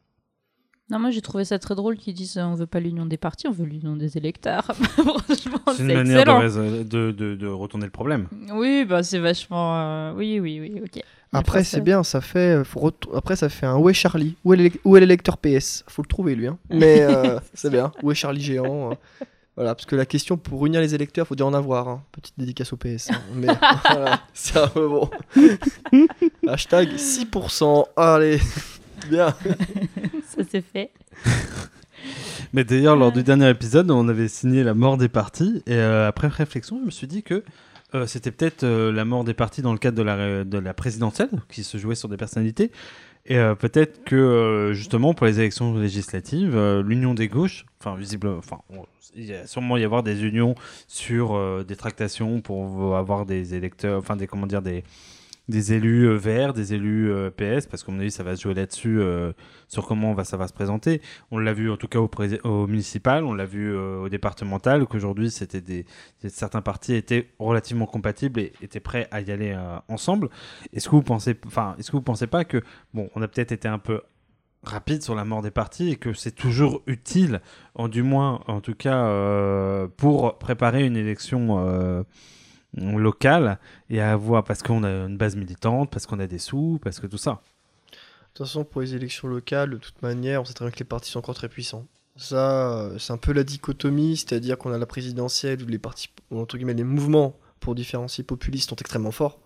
[SPEAKER 3] Non, moi j'ai trouvé ça très drôle qu'ils disent euh, on veut pas l'union des partis, on veut l'union des électeurs. Franchement,
[SPEAKER 1] C'est une manière de,
[SPEAKER 3] excellent.
[SPEAKER 1] résol- de, de, de retourner le problème.
[SPEAKER 3] Oui, bah c'est vachement. euh, Oui, oui, oui, ok.
[SPEAKER 2] Après, c'est bien, ça fait. euh, faut Après, ça fait un Où est Charlie? Où est l'élec- où est l'électeur PS Faut le trouver, lui. Hein. Mais euh, c'est bien. Où est Charlie Géant euh, Voilà, parce que la question pour unir les électeurs, faut déjà en avoir. hein. Petite dédicace au PS. hein. Mais voilà, c'est un peu bon. Hashtag 6%. Allez, bien.
[SPEAKER 3] Ça c'est fait.
[SPEAKER 1] Mais d'ailleurs, lors
[SPEAKER 3] Ouais.
[SPEAKER 1] du dernier épisode, on avait signé la mort des partis. Et euh, après réflexion, je me suis dit que euh, c'était peut-être euh, la mort des partis dans le cadre de la, ré- de la présidentielle, qui se jouait sur des personnalités. Et euh, peut-être que, euh, justement, pour les élections législatives, euh, l'union des gauches, enfin, visible, enfin, il y a sûrement y avoir des unions sur des tractations pour avoir des électeurs, enfin, des, comment dire, des, des élus euh, verts, des élus euh, PS, parce qu'à mon avis, ça va se jouer là-dessus, euh, sur comment va, ça va se présenter. On l'a vu en tout cas au, municipal, on l'a vu au départemental, qu'aujourd'hui c'était des certains partis étaient relativement compatibles et étaient prêts à y aller ensemble. Est-ce que vous pensez, enfin, est-ce que vous pensez pas que bon, on a peut-être été un peu rapide sur la mort des partis et que c'est toujours utile, en du moins, en tout cas, pour préparer une élection. Locale et à avoir parce qu'on a une base militante, parce qu'on a des sous, parce que tout ça.
[SPEAKER 2] De toute façon, pour les élections locales, de toute manière, on sait très bien que les partis sont encore très puissants. Ça, euh, c'est un peu la dichotomie, c'est-à-dire qu'on a la présidentielle où les partis, entre guillemets, les mouvements pour différencier populistes sont extrêmement forts.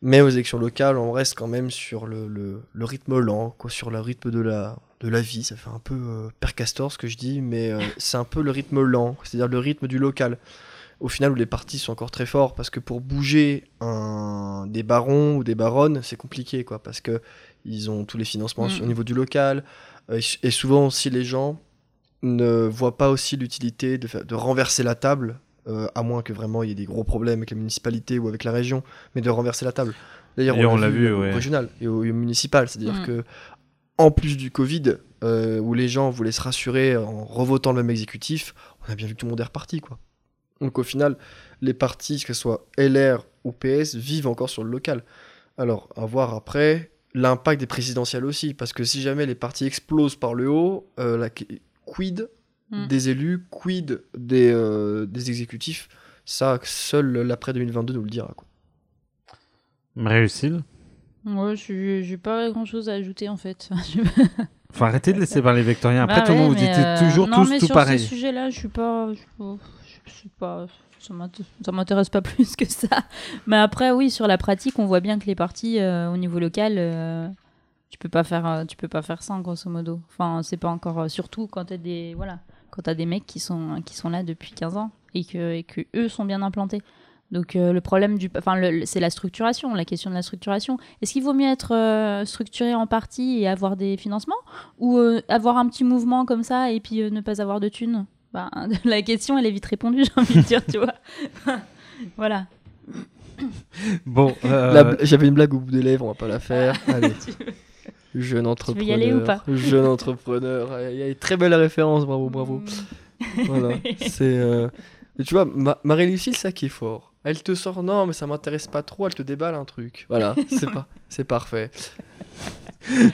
[SPEAKER 2] Mais aux élections locales, on reste quand même sur le, le, rythme lent, quoi, sur le rythme de la, de la vie. Ça fait un peu euh, ce que je dis, mais euh, c'est un peu le rythme lent, c'est-à-dire le rythme du local. Au final, où les partis sont encore très forts, parce que pour bouger un, des barons ou des baronnes, c'est compliqué, quoi, parce que ils ont tous les financements
[SPEAKER 3] Mm.
[SPEAKER 2] au niveau du local, euh, et souvent aussi les gens ne voient pas aussi l'utilité de, renverser la table, euh, à moins que vraiment il y ait des gros problèmes avec la municipalité ou avec la région, mais de renverser la table. D'ailleurs,
[SPEAKER 1] on l'a vu,
[SPEAKER 2] au
[SPEAKER 1] ouais.
[SPEAKER 2] régional et au, municipal, c'est-à-dire
[SPEAKER 3] Mm.
[SPEAKER 2] que en plus du Covid, euh, où les gens voulaient se rassurer en revotant le même exécutif, on a bien vu que tout le monde est reparti, quoi. Donc au final, les partis, que ce soit LR ou PS, vivent encore sur le local. Alors, à voir après l'impact des présidentielles aussi, parce que si jamais les partis explosent par le haut, euh, la- quid
[SPEAKER 3] Mm.
[SPEAKER 2] des élus, quid des, euh, des exécutifs, ça, seul l'après 2022 nous le dira. Quoi.
[SPEAKER 1] Marie-Lucille
[SPEAKER 3] Ouais, j'ai pas grand chose à ajouter en fait.
[SPEAKER 1] Faut arrêter de laisser parler Victorien. Après,
[SPEAKER 3] Bah
[SPEAKER 1] tout le monde, vous dites
[SPEAKER 3] euh,
[SPEAKER 1] toujours
[SPEAKER 3] non,
[SPEAKER 1] tous
[SPEAKER 3] mais
[SPEAKER 1] tout
[SPEAKER 3] sur
[SPEAKER 1] pareil.
[SPEAKER 3] ce sujet-là, je suis pas. Pas. Ça m'int- ça m'intéresse pas plus que ça. Mais après, oui, sur la pratique, on voit bien que les partis euh, au niveau local, euh, tu peux pas faire, euh, tu peux pas faire ça grosso modo. Enfin, c'est pas encore. surtout quand t'as des, voilà, quand t'as des mecs qui sont qui sont là depuis 15 ans et que eux sont bien implantés. Donc le problème du, enfin c'est la structuration, la question de la structuration. Est-ce qu'il vaut mieux être structuré en partie et avoir des financements ou avoir un petit mouvement comme ça et puis ne pas avoir de thunes? La question, elle est vite répondue, j'ai envie de dire, tu vois. voilà.
[SPEAKER 1] Bon, euh,
[SPEAKER 2] J'avais une blague au bout des lèvres, on va pas la faire. Allez.
[SPEAKER 3] Tu veux-
[SPEAKER 2] Jeune
[SPEAKER 3] veux
[SPEAKER 2] entrepreneur.
[SPEAKER 3] y aller ou pas
[SPEAKER 2] Jeune entrepreneur. Aïe, aïe, aïe. Très belle référence, bravo, bravo. Voilà. C'est. euh, Tu vois, Ma- Marie-Lucille, ça qui est fort. Elle te sort, non, mais ça m'intéresse pas trop, elle te déballe un truc. Voilà, c'est pas, c'est parfait.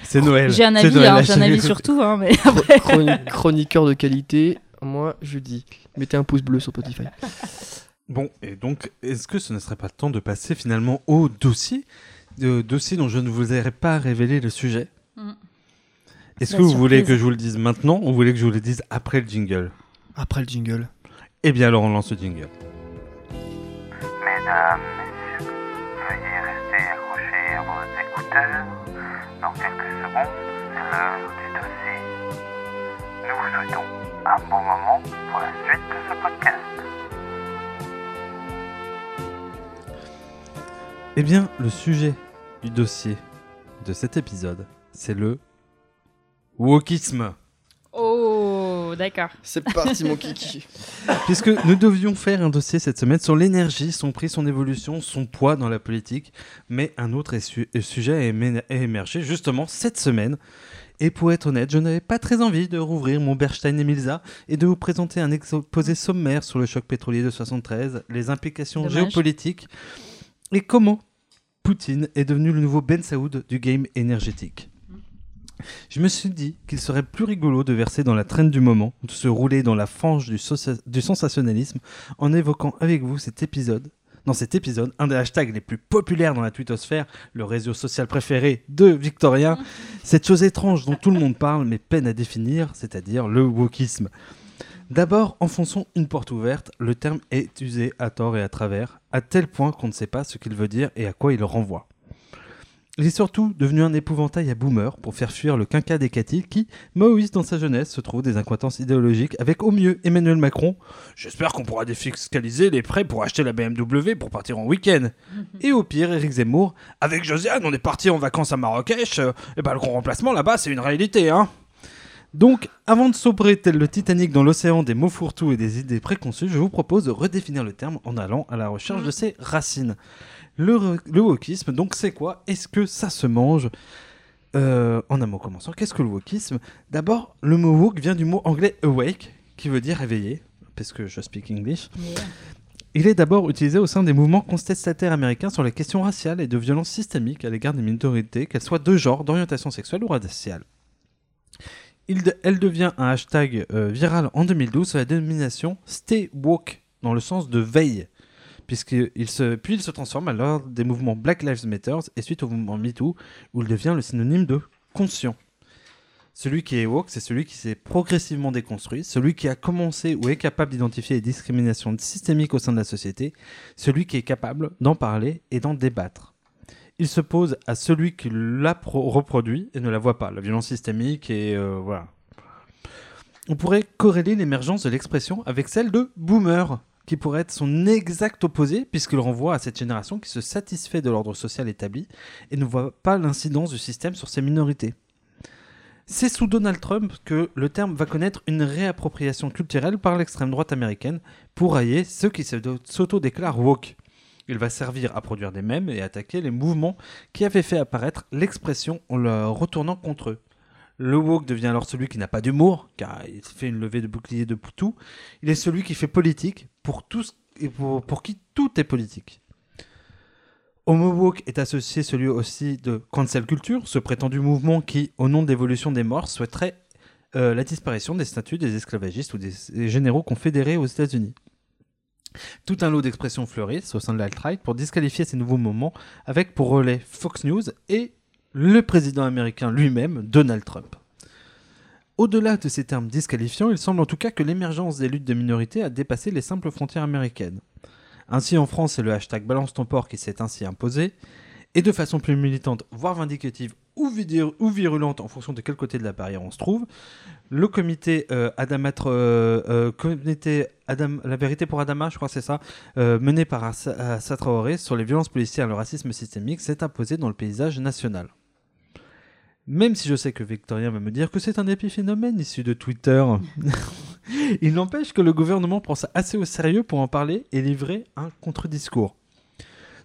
[SPEAKER 1] c'est Noël.
[SPEAKER 3] J'ai un avis, hein, j'ai un avis sur tout, hein, mais
[SPEAKER 2] Chro- chroni- chroniqueur de qualité, moi je dis, mettez un pouce bleu sur Spotify.
[SPEAKER 1] Bon, et donc, est-ce que ce ne serait pas le temps de passer finalement au dossier de dossier dont je ne vous ai pas révélé le sujet
[SPEAKER 3] Mm.
[SPEAKER 1] Est-ce que vous voulez que je vous le dise maintenant ou vous voulez que je vous le dise après le jingle
[SPEAKER 2] Après le jingle.
[SPEAKER 1] Eh bien alors on lance le jingle.
[SPEAKER 4] Mesdames, messieurs, veuillez rester accrochés à vos écouteurs. Dans quelques secondes, c'est l'heure du dossier. Nous vous souhaitons un bon moment pour la suite de ce podcast.
[SPEAKER 1] Eh bien, le sujet du dossier de cet épisode, c'est le wokisme.
[SPEAKER 3] Oh, d'accord.
[SPEAKER 2] C'est parti mon kiki.
[SPEAKER 1] Puisque nous devions faire un dossier cette semaine sur l'énergie, son prix, son évolution, son poids dans la politique, mais un autre sujet a émergé justement cette semaine. Et pour être honnête, je n'avais pas très envie de rouvrir mon Berstein et Milza et de vous présenter un exposé sommaire sur le choc pétrolier de 73, les implications
[SPEAKER 3] Dommage.
[SPEAKER 1] géopolitiques et comment Poutine est devenu le nouveau Ben Saoud du game énergétique. Je me suis dit qu'il serait plus rigolo de verser dans la traîne du moment, de se rouler dans la fange du, du sensationnalisme en évoquant avec vous cet épisode. Dans cet épisode, un des hashtags les plus populaires dans la twittosphère, le réseau social préféré de Victorien, cette chose étrange dont tout le monde parle mais peine à définir, c'est-à-dire le wokisme. D'abord, enfonçons une porte ouverte, le terme est usé à tort et à travers, à tel point qu'on ne sait pas ce qu'il veut dire et à quoi il renvoie. Il est surtout devenu un épouvantail à boomer pour faire fuir le quinquat des Cathy qui, Maoïste dans sa jeunesse, se trouve des incointances idéologiques avec au mieux Emmanuel Macron. J'espère qu'on pourra défiscaliser les prêts pour acheter la BMW pour partir en week-end. Et au pire, Eric Zemmour. Avec Josiane, on est parti en vacances à Marrakech. euh, et ben le grand remplacement là-bas, c'est une réalité, hein. Donc, avant de sobrer tel le Titanic dans l'océan des mots fourre-tout et des idées préconçues, je vous propose de redéfinir le terme en allant à la recherche de ses racines. Le, le wokisme, donc c'est quoi? Est-ce que ça se mange? Euh, En un mot commençant, qu'est-ce que le wokisme? D'abord, le mot woke vient du mot anglais awake, qui veut dire éveillé, parce que je speak English. Il est d'abord utilisé au sein des mouvements contestataires américains sur les questions raciales et de violences systémiques à l'égard des minorités, qu'elles soient de genre, d'orientation sexuelle ou raciale. Il de- elle devient un hashtag euh, viral en 2012 sous la dénomination Stay Woke, dans le sens de veille, puisqu'il se, puis il se transforme alors des mouvements Black Lives Matter et suite au mouvement MeToo, où il devient le synonyme de conscient. Celui qui est woke, c'est celui qui s'est progressivement déconstruit, celui qui a commencé ou est capable d'identifier les discriminations systémiques au sein de la société, celui qui est capable d'en parler et d'en débattre. Il se pose à celui qui la pro- reproduit et ne la voit pas. La violence systémique et euh, voilà. On pourrait corréler l'émergence de l'expression avec celle de boomer, qui pourrait être son exact opposé, puisqu'il renvoie à cette génération qui se satisfait de l'ordre social établi et ne voit pas l'incidence du système sur ses minorités. C'est sous Donald Trump que le terme va connaître une réappropriation culturelle par l'extrême droite américaine pour railler ceux qui s'auto-déclarent woke. Il va servir à produire des mèmes et attaquer les mouvements qui avaient fait apparaître l'expression en le retournant contre eux. Le woke devient alors celui qui n'a pas d'humour, car il fait une levée de bouclier de tout. Il est celui qui fait politique pour, tous, et pour, qui tout est politique. Homo woke est associé celui aussi de cancel culture, ce prétendu mouvement qui, au nom de l'évolution des morts, souhaiterait euh, la disparition des statuts des esclavagistes ou des, des généraux confédérés aux États-Unis. Tout un lot d'expressions fleurissent au sein de l'alt-right pour disqualifier ces nouveaux moments, avec pour relais Fox News et le président américain lui-même, Donald Trump. Au-delà de ces termes disqualifiants, il semble en tout cas que l'émergence des luttes de minorités a dépassé les simples frontières américaines. Ainsi, en France, c'est le hashtag Balance ton qui s'est ainsi imposé, et de façon plus militante, voire vindicative ou, virulente en fonction de quel côté de la barrière on se trouve, le comité euh, euh, euh, la vérité pour Adama, je crois c'est ça, euh, mené par Assa sur les violences policières et le racisme systémique, s'est imposé dans le paysage national. Même si je sais que Victorien va me dire que c'est un épiphénomène issu de Twitter, il n'empêche que le gouvernement prend ça assez au sérieux pour en parler et livrer un contre-discours.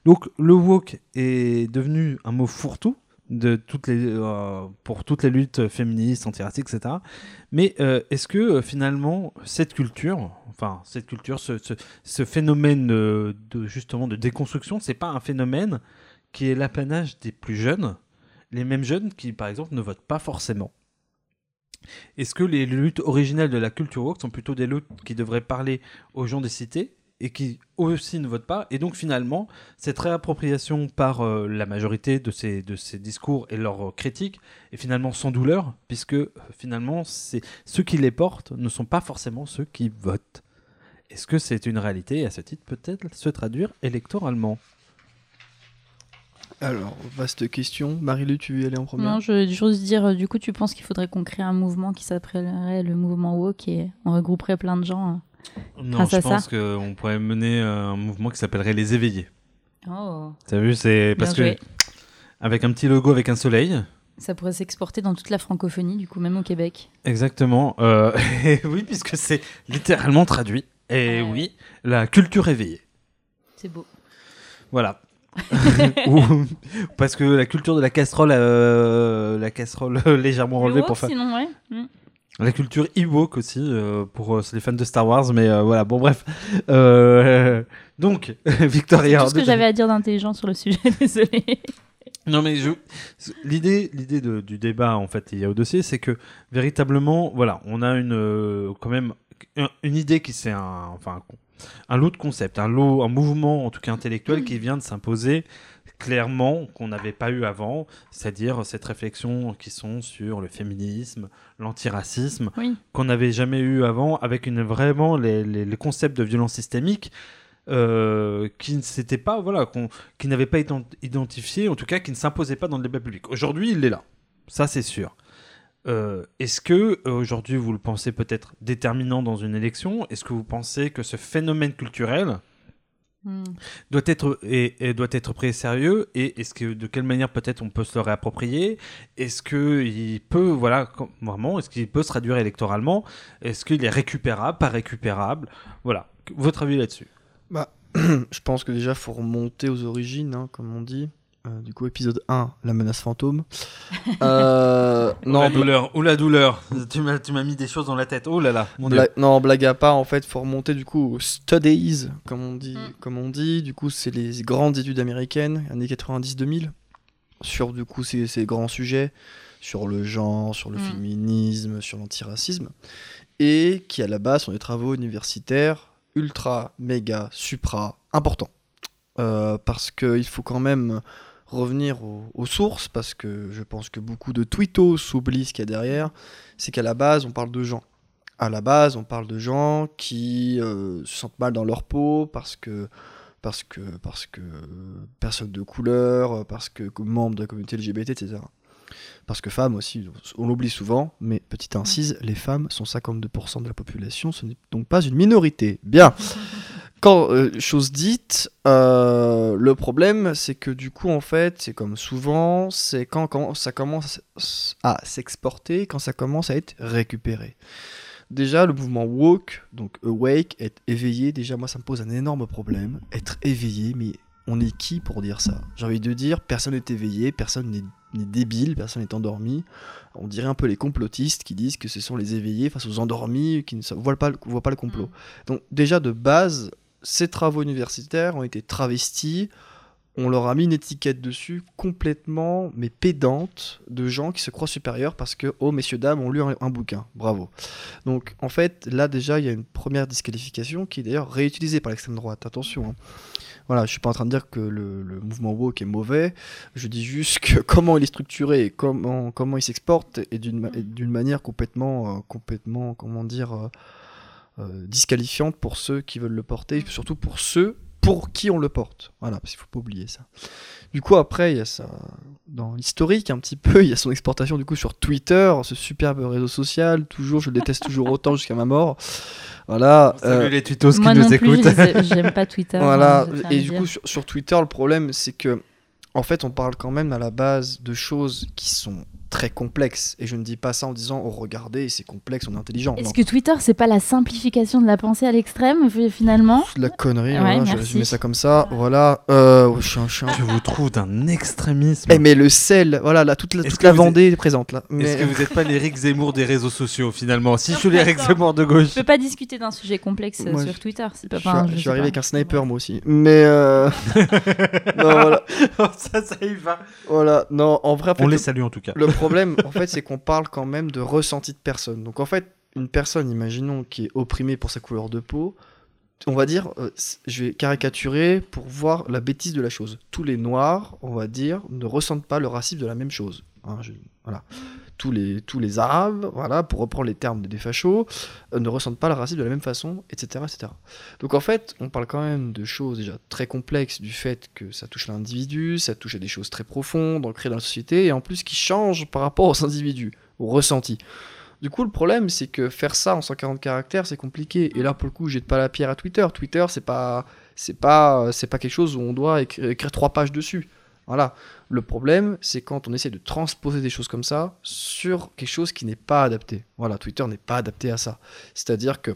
[SPEAKER 1] Donc le woke est devenu un mot fourre-tout de toutes les, euh, pour toutes les luttes féministes, antiracistes, etc. Mais euh, est-ce que euh, finalement cette culture, enfin cette culture, ce, ce- ce phénomène de justement de déconstruction, c'est pas un phénomène qui est l'apanage des plus jeunes, les mêmes jeunes qui par exemple ne votent pas forcément. Est-ce que les luttes originales de la culture woke sont plutôt des luttes qui devraient parler aux gens des cités et qui aussi ne votent pas? Et donc finalement, cette réappropriation par euh, la majorité de ces, de ces discours et leurs euh, critiques est finalement sans douleur, puisque euh, finalement, c'est ceux qui les portent ne sont pas forcément ceux qui votent. Est-ce que c'est une réalité? Et à ce titre peut-être se traduire électoralement?
[SPEAKER 2] Alors, vaste question. Marie-Lu, tu veux y aller en première
[SPEAKER 3] Non, je j'ose dire, euh, du coup, tu penses qu'il faudrait qu'on crée un mouvement qui s'appellerait le mouvement woke et on regrouperait plein de gens. euh.
[SPEAKER 1] Non,
[SPEAKER 3] Grâce
[SPEAKER 1] je
[SPEAKER 3] à
[SPEAKER 1] pense qu'on pourrait mener euh, un mouvement qui s'appellerait les éveillés.
[SPEAKER 3] Oh,
[SPEAKER 1] T'as vu, c'est
[SPEAKER 3] bien
[SPEAKER 1] parce que
[SPEAKER 3] joué.
[SPEAKER 1] avec un petit logo avec un soleil.
[SPEAKER 3] Ça pourrait s'exporter dans toute la francophonie, du coup, même au Québec.
[SPEAKER 1] Exactement. euh, et oui, puisque c'est littéralement traduit. Et oui, la culture éveillée.
[SPEAKER 3] C'est beau.
[SPEAKER 1] Voilà. Ou- parce que la culture de la casserole, euh, la casserole légèrement relevée
[SPEAKER 3] Le
[SPEAKER 1] pour faire.
[SPEAKER 3] sinon, ouais. Mm.
[SPEAKER 1] La culture Ewok aussi, euh, pour euh, les fans de Star Wars, mais euh, voilà, bon bref. Euh, donc,
[SPEAKER 3] C'est
[SPEAKER 1] Victoria.
[SPEAKER 3] tout ce que j'avais à dire d'intelligent sur le sujet, désolé.
[SPEAKER 1] Non mais je... l'idée, l'idée du débat en fait il y a au dossier, c'est que véritablement, voilà, on a une euh, quand même un- une idée qui c'est un enfin un lot de concepts, un lot, un mouvement en tout cas intellectuel qui vient de s'imposer clairement qu'on n'avait pas eu avant, c'est-à-dire cette réflexion qui sont sur le féminisme, l'antiracisme,
[SPEAKER 3] Oui.
[SPEAKER 1] qu'on n'avait jamais eu avant avec une vraiment les, les- les concepts de violence systémique euh, qui ne s'étaient pas voilà qui n'avaient pas été identifiés en tout cas qui ne s'imposaient pas dans le débat public. Aujourd'hui il est là. Ça c'est sûr Euh, est-ce que euh, aujourd'hui vous le pensez peut-être déterminant dans une élection? Est-ce que vous pensez que ce phénomène culturel
[SPEAKER 3] Mm.
[SPEAKER 1] doit être et, et doit être pris au sérieux? Et est-ce que de quelle manière peut-être on peut se le réapproprier? Est-ce que il peut voilà vraiment est-ce qu'il peut se traduire électoralement? Est-ce qu'il est récupérable pas récupérable? Voilà. Votre avis là-dessus.
[SPEAKER 2] Bah, je pense que déjà, faut remonter aux origines, hein, comme on dit. Euh, du coup, épisode 1, la menace fantôme. Euh,
[SPEAKER 1] ou
[SPEAKER 2] non,
[SPEAKER 1] la
[SPEAKER 2] bla-
[SPEAKER 1] douleur ou la douleur tu m'as tu m'as mis des choses dans la tête oh là là mon dieu
[SPEAKER 2] bla- non, blague à part, en fait, faut remonter du coup aux studies, comme on dit.
[SPEAKER 3] Mm.
[SPEAKER 2] Comme on dit. Du coup, c'est les grandes études américaines, années 90-2000, sur du coup ces, ces grands sujets, sur le genre, sur le
[SPEAKER 3] Mm.
[SPEAKER 2] féminisme, sur l'antiracisme, et qui à la base sont des travaux universitaires ultra, méga, supra importants. Euh, parce qu'il faut quand même revenir aux, sources, parce que je pense que beaucoup de tweetos oublient ce qu'il y a derrière, c'est qu'à la base, on parle de gens. À la base, on parle de gens qui euh, se sentent mal dans leur peau parce que parce que, parce que personne de couleur, parce que membre de la communauté LGBT, etc. Parce que femmes aussi, on l'oublie souvent, mais petite incise, les femmes sont 52% de la population, ce n'est donc pas une minorité. Bien. Quand, euh, chose dite, euh, le problème, c'est que du coup, en fait, c'est comme souvent, c'est quand, quand ça commence à s'exporter, quand ça commence à être récupéré. Déjà, le mouvement woke, donc awake, être éveillé, déjà, moi, ça me pose un énorme problème. Être éveillé, mais on est qui pour dire ça? J'ai envie de dire, personne n'est éveillé, personne n'est débile, personne n'est endormi. On dirait un peu les complotistes qui disent que ce sont les éveillés face aux endormis qui ne voient pas, voient pas le complot.
[SPEAKER 3] Mm.
[SPEAKER 2] Donc déjà de base, ces travaux universitaires ont été travestis, on leur a mis une étiquette dessus complètement, mais pédante, de gens qui se croient supérieurs parce que, oh messieurs, dames, ont lu un, bouquin. Bravo. Donc en fait, là déjà, il y a une première disqualification qui est d'ailleurs réutilisée par l'extrême droite. Attention. hein. Voilà, je suis pas en train de dire que le, mouvement woke est mauvais. Je dis juste que comment il est structuré, et comment comment il s'exporte, est d'une manière complètement, euh, complètement, comment dire, euh, disqualifiante pour ceux qui veulent le porter, et surtout pour ceux pour qui on le porte. Voilà, parce qu'il faut pas oublier ça. Du coup, après, il y a ça dans l'historique un petit peu, il y a son exportation du coup sur Twitter, ce superbe réseau social. Toujours, je le déteste toujours autant jusqu'à ma mort. Voilà.
[SPEAKER 1] Salut
[SPEAKER 2] euh,
[SPEAKER 1] les twittos qui
[SPEAKER 3] Moi
[SPEAKER 1] nous
[SPEAKER 3] non plus,
[SPEAKER 1] écoutent.
[SPEAKER 3] j'aime pas Twitter.
[SPEAKER 2] voilà,
[SPEAKER 3] hein,
[SPEAKER 2] et du coup sur, sur Twitter, le problème c'est que en fait on parle quand même à la base de choses qui sont très complexes. Et je ne dis pas ça en disant oh regardez c'est complexe, on est intelligent.
[SPEAKER 3] Est-ce que Twitter, c'est pas la simplification de la pensée à l'extrême, fi- finalement
[SPEAKER 2] de la connerie,
[SPEAKER 3] Ouais,
[SPEAKER 2] voilà, je vais résumer ça comme ça. Voilà, euh, je suis un chien.
[SPEAKER 1] Je vous trouve d'un extrémisme.
[SPEAKER 2] Eh, mais le sel, voilà, là, toute la,
[SPEAKER 1] Est-ce
[SPEAKER 2] toute la Vendée est présente là.
[SPEAKER 1] Est-ce
[SPEAKER 2] Mais...
[SPEAKER 1] que vous n'êtes pas l'Éric Zemmour des réseaux sociaux finalement Si je suis l'Éric Zemmour de gauche.
[SPEAKER 3] Je peux pas discuter d'un sujet complexe euh,
[SPEAKER 2] Moi,
[SPEAKER 3] sur
[SPEAKER 2] je-
[SPEAKER 3] Twitter. C'est pas,
[SPEAKER 2] Je suis,
[SPEAKER 3] enfin,
[SPEAKER 2] je suis arrivé
[SPEAKER 3] pas.
[SPEAKER 2] avec un sniper moi aussi. Mais euh... non, voilà,
[SPEAKER 1] ça, ça y va.
[SPEAKER 2] voilà, non, en vrai,
[SPEAKER 1] On
[SPEAKER 2] le-
[SPEAKER 1] les salue en tout cas.
[SPEAKER 2] Le problème, en fait, c'est qu'on parle quand même de ressenti de personne. Donc, en fait, une personne, imaginons, qui est opprimée pour sa couleur de peau, on va dire, euh, je vais caricaturer pour voir la bêtise de la chose. Tous les noirs, on va dire, ne ressentent pas le racisme de la même chose. Hein, voilà. Tous les, arabes, voilà, pour reprendre les termes des fachos, euh, ne ressentent pas le racisme de la même façon, etc., etc. Donc en fait, on parle quand même de choses déjà très complexes, du fait que ça touche l'individu, ça touche à des choses très profondes, ancrées dans la société, et en plus qui changent par rapport aux individus, aux ressentis. Du coup, le problème, c'est que faire ça en 140 caractères, c'est compliqué. Et là, pour le coup, je jette pas la pierre à Twitter. Twitter, c'est pas, c'est pas, pas quelque chose où on doit écrire trois pages dessus. Voilà. Le problème, c'est quand on essaie de transposer des choses comme ça sur quelque chose qui n'est pas adapté. Voilà, Twitter n'est pas adapté à ça. C'est-à-dire que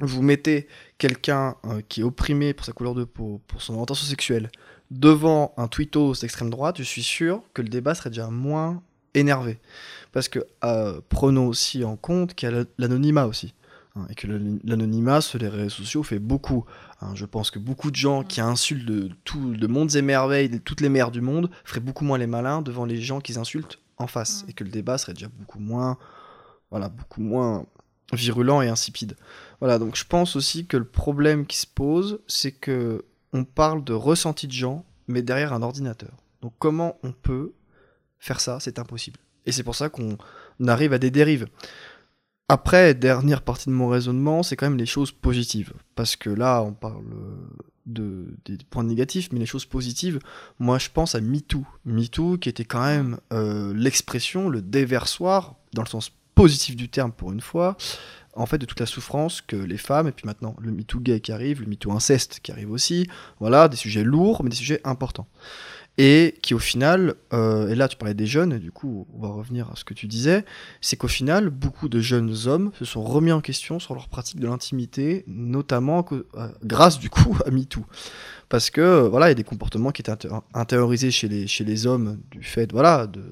[SPEAKER 2] vous mettez quelqu'un euh, qui est opprimé pour sa couleur de peau, pour son orientation sexuelle, devant un tweetos d'extrême droite, je suis sûr que le débat serait déjà moins énervé. Parce que euh, prenons aussi en compte qu'il y a la- l'anonymat aussi. hein, et que l'anonymat sur les réseaux sociaux fait beaucoup. Hein. je pense que beaucoup de gens qui insultent de, tout, de mondes et merveilles, de toutes les mers du monde, feraient beaucoup moins les malins devant les gens qu'ils insultent en face. Et que le débat serait déjà beaucoup moins, voilà, beaucoup moins virulent et insipide. Voilà, donc je pense aussi que le problème qui se pose, c'est que on parle de ressenti de gens, mais derrière un ordinateur. Donc comment on peut faire ça? C'est impossible. Et c'est pour ça qu'on arrive à des dérives. Après, dernière partie de mon raisonnement, c'est quand même les choses positives. Parce que là, on parle de, des points négatifs, mais les choses positives, moi je pense à MeToo. MeToo qui était quand même euh, l'expression, le déversoir, dans le sens positif du terme pour une fois, en fait de toute la souffrance que les femmes, et puis maintenant le MeToo gay qui arrive, le MeToo inceste qui arrive aussi, voilà, des sujets lourds, mais des sujets importants. Et qui au final, euh, et là tu parlais des jeunes, et du coup on va revenir à ce que tu disais, c'est qu'au final, beaucoup de jeunes hommes se sont remis en question sur leur pratique de l'intimité, notamment euh, grâce du coup à MeToo. Parce que euh, voilà, il y a des comportements qui étaient inté- intériorisés chez les, chez les hommes du fait voilà, de,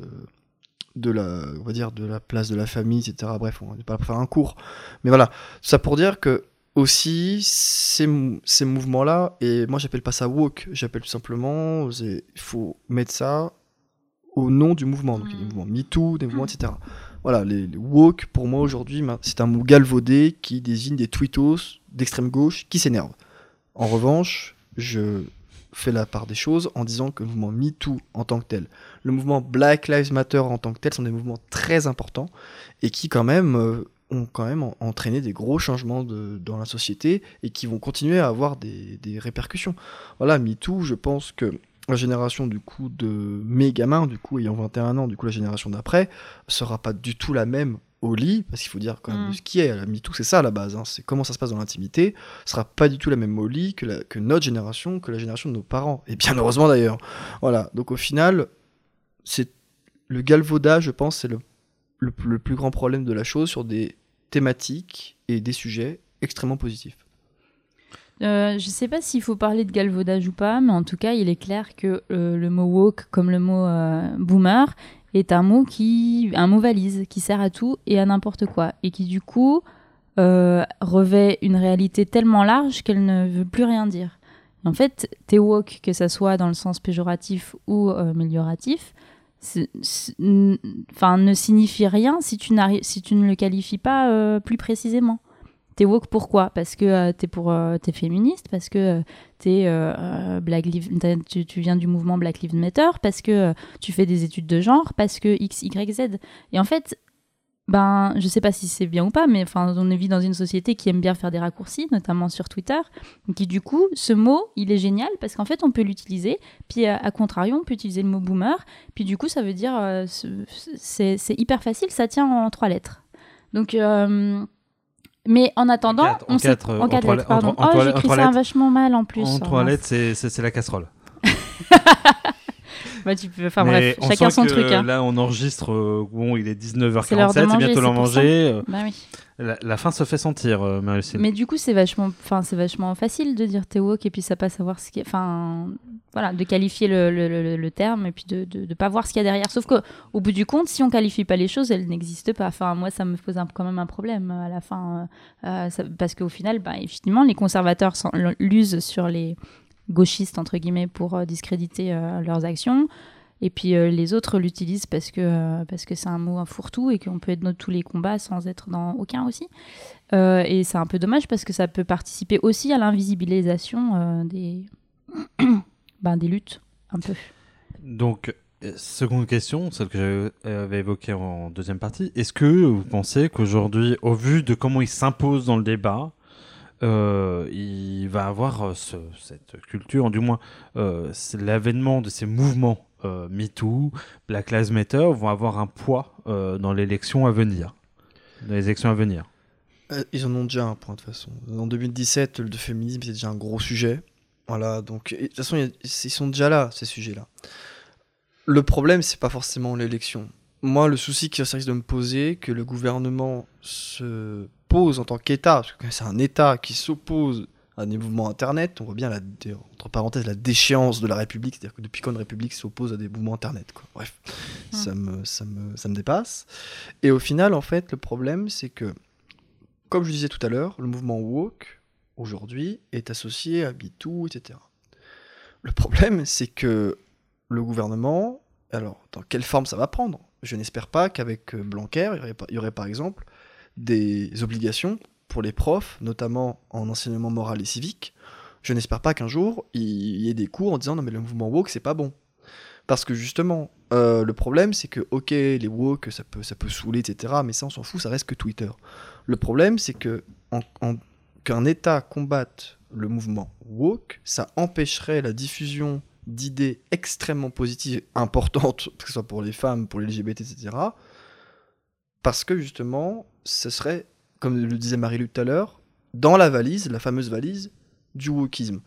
[SPEAKER 2] de, la, on va dire, de la place de la famille, etc. Bref, on va pas faire un cours. Mais voilà, ça pour dire que aussi ces, mou- ces mouvements-là, et moi j'appelle pas ça woke, j'appelle tout simplement, il faut mettre ça au nom du mouvement. Donc il y a des
[SPEAKER 3] Mm.
[SPEAKER 2] mouvements MeToo, des mouvements, etc. Voilà, les, les woke, pour moi aujourd'hui, ma- c'est un mot galvaudé qui désigne des tweetos d'extrême gauche qui s'énervent. En revanche, je fais la part des choses en disant que le mouvement MeToo en tant que tel, le mouvement Black Lives Matter en tant que tel sont des mouvements très importants et qui quand même euh, ont quand même en- entraîné des gros changements de- dans la société et qui vont continuer à avoir des, des répercussions. Voilà, MeToo, je pense que la génération du coup de mes gamins, du coup ayant 21 ans, du coup la génération d'après, sera pas du tout la même au lit, parce qu'il faut dire quand même
[SPEAKER 3] Mm.
[SPEAKER 2] ce qui est, la MeToo c'est ça à la base, hein, c'est comment ça se passe dans l'intimité, sera pas du tout la même au lit que, la- que notre génération, que la génération de nos parents, et bien heureusement d'ailleurs. Voilà, donc au final, c'est le galvaudage, je pense, c'est le, le, plus grand problème de la chose sur des thématiques et des sujets extrêmement positifs.
[SPEAKER 3] Euh, je sais pas s'il faut parler de galvaudage ou pas, mais en tout cas, il est clair que euh, le mot woke, comme le mot euh, boomer, est un mot qui, un mot valise, qui sert à tout et à n'importe quoi, et qui du coup revêt une réalité tellement large qu'elle ne veut plus rien dire. En fait, t'es woke, que ça soit dans le sens péjoratif ou amélioratif, enfin, ne signifie rien si tu, si tu ne le qualifies pas euh, plus précisément. T'es woke pourquoi Parce que euh, t'es pour euh, t'es féministe, parce que t'es Black tu, tu viens du mouvement Black Lives Matter, parce que tu fais des études de genre, parce que X, Y, Z? Et en fait, ben, je sais pas si c'est bien ou pas, mais enfin, on vit dans une société qui aime bien faire des raccourcis, notamment sur Twitter, qui du coup, ce mot, il est génial parce qu'en fait, on peut l'utiliser, puis à, à contrario, on peut utiliser le mot boomer, puis du coup, ça veut dire, euh, ce- c'est hyper facile, ça tient en trois lettres. Donc, euh, mais en attendant,
[SPEAKER 1] quatre- en
[SPEAKER 3] on
[SPEAKER 1] quatre, euh,
[SPEAKER 3] en lettres, pardon.
[SPEAKER 1] en
[SPEAKER 3] oh,
[SPEAKER 1] en
[SPEAKER 3] ça vachement mal en plus.
[SPEAKER 1] En
[SPEAKER 3] Oh,
[SPEAKER 1] trois
[SPEAKER 3] mince.
[SPEAKER 1] lettres, c'est la casserole.
[SPEAKER 3] Bah, tu peux, enfin bref,
[SPEAKER 1] on
[SPEAKER 3] chacun
[SPEAKER 1] sent
[SPEAKER 3] son
[SPEAKER 1] que
[SPEAKER 3] truc. hein.
[SPEAKER 1] Là, on enregistre. euh, bon, il est 19h47,
[SPEAKER 3] C'est
[SPEAKER 1] bientôt l'heure manger. euh,
[SPEAKER 3] Bah oui.
[SPEAKER 1] La, la fin se fait sentir, euh.
[SPEAKER 3] Mais du coup, c'est vachement, enfin, c'est vachement facile de dire t'es woke et puis ça pas savoir ce qui, enfin, voilà, de qualifier le, le, le- le terme et puis de, de, de pas voir ce qu'il y a derrière. Sauf que, au bout du compte, si on qualifie pas les choses, elles n'existent pas. Enfin, moi, ça me pose un- quand même un problème euh, à la fin, euh, euh, ça- parce qu'au final, bah, effectivement, les conservateurs s'en- l'usent sur les gauchistes entre guillemets pour euh, discréditer euh, leurs actions. Et puis euh, les autres l'utilisent parce que c'est un mot un fourre-tout et qu'on peut être dans tous les combats sans être dans aucun aussi. Et c'est un peu dommage parce que ça peut participer aussi à l'invisibilisation des ben, des luttes un peu.
[SPEAKER 1] Donc, seconde question, celle que j'avais évoquée en deuxième partie. Est-ce que vous pensez qu'aujourd'hui, au vu de comment il s'impose dans le débat, euh, il va avoir euh, ce- cette culture, du moins euh, c'est l'avènement de ces mouvements MeToo, Black Lives Matter, vont avoir un poids dans l'élection à venir, dans les élections à venir.
[SPEAKER 2] Ils en ont déjà un point de toute façon. En 2017, le féminisme c'était déjà un gros sujet. Voilà, donc de toute façon, ils sont déjà là, ces sujets-là. Le problème, c'est pas forcément l'élection. Moi, le souci qui risque de me poser, que le gouvernement se pose en tant qu'État, parce que c'est un État qui s'oppose à des mouvements Internet, on voit bien, la, entre parenthèses, la déchéance de la République, c'est-à-dire que depuis quand une République s'oppose à des mouvements Internet, quoi. Bref,
[SPEAKER 3] Hmm.
[SPEAKER 2] ça, me, ça, me, ça me dépasse. Et au final, en fait, le problème, c'est que comme je disais tout à l'heure, le mouvement woke, aujourd'hui, est associé à MeToo, etc. Le problème, c'est que le gouvernement, alors, dans quelle forme ça va prendre? Je n'espère pas qu'avec euh, Blanquer, il y, aurait, pas- il y aurait par exemple des obligations pour les profs, notamment en enseignement moral et civique. Je n'espère pas qu'un jour, il y ait des cours en disant non mais le mouvement woke, c'est pas bon. Parce que justement, euh, le problème, c'est que, ok, les woke, ça peut, ça peut saouler, etc., mais ça, on s'en fout, ça reste que Twitter. Le problème, c'est que qu'un État combatte le mouvement woke, ça empêcherait la diffusion d'idées extrêmement positives, importantes, que ce soit pour les femmes, pour les LGBT, etc. Parce que justement, ce serait, comme le disait Marie-Luc tout à l'heure, dans la valise, la fameuse valise du wokisme.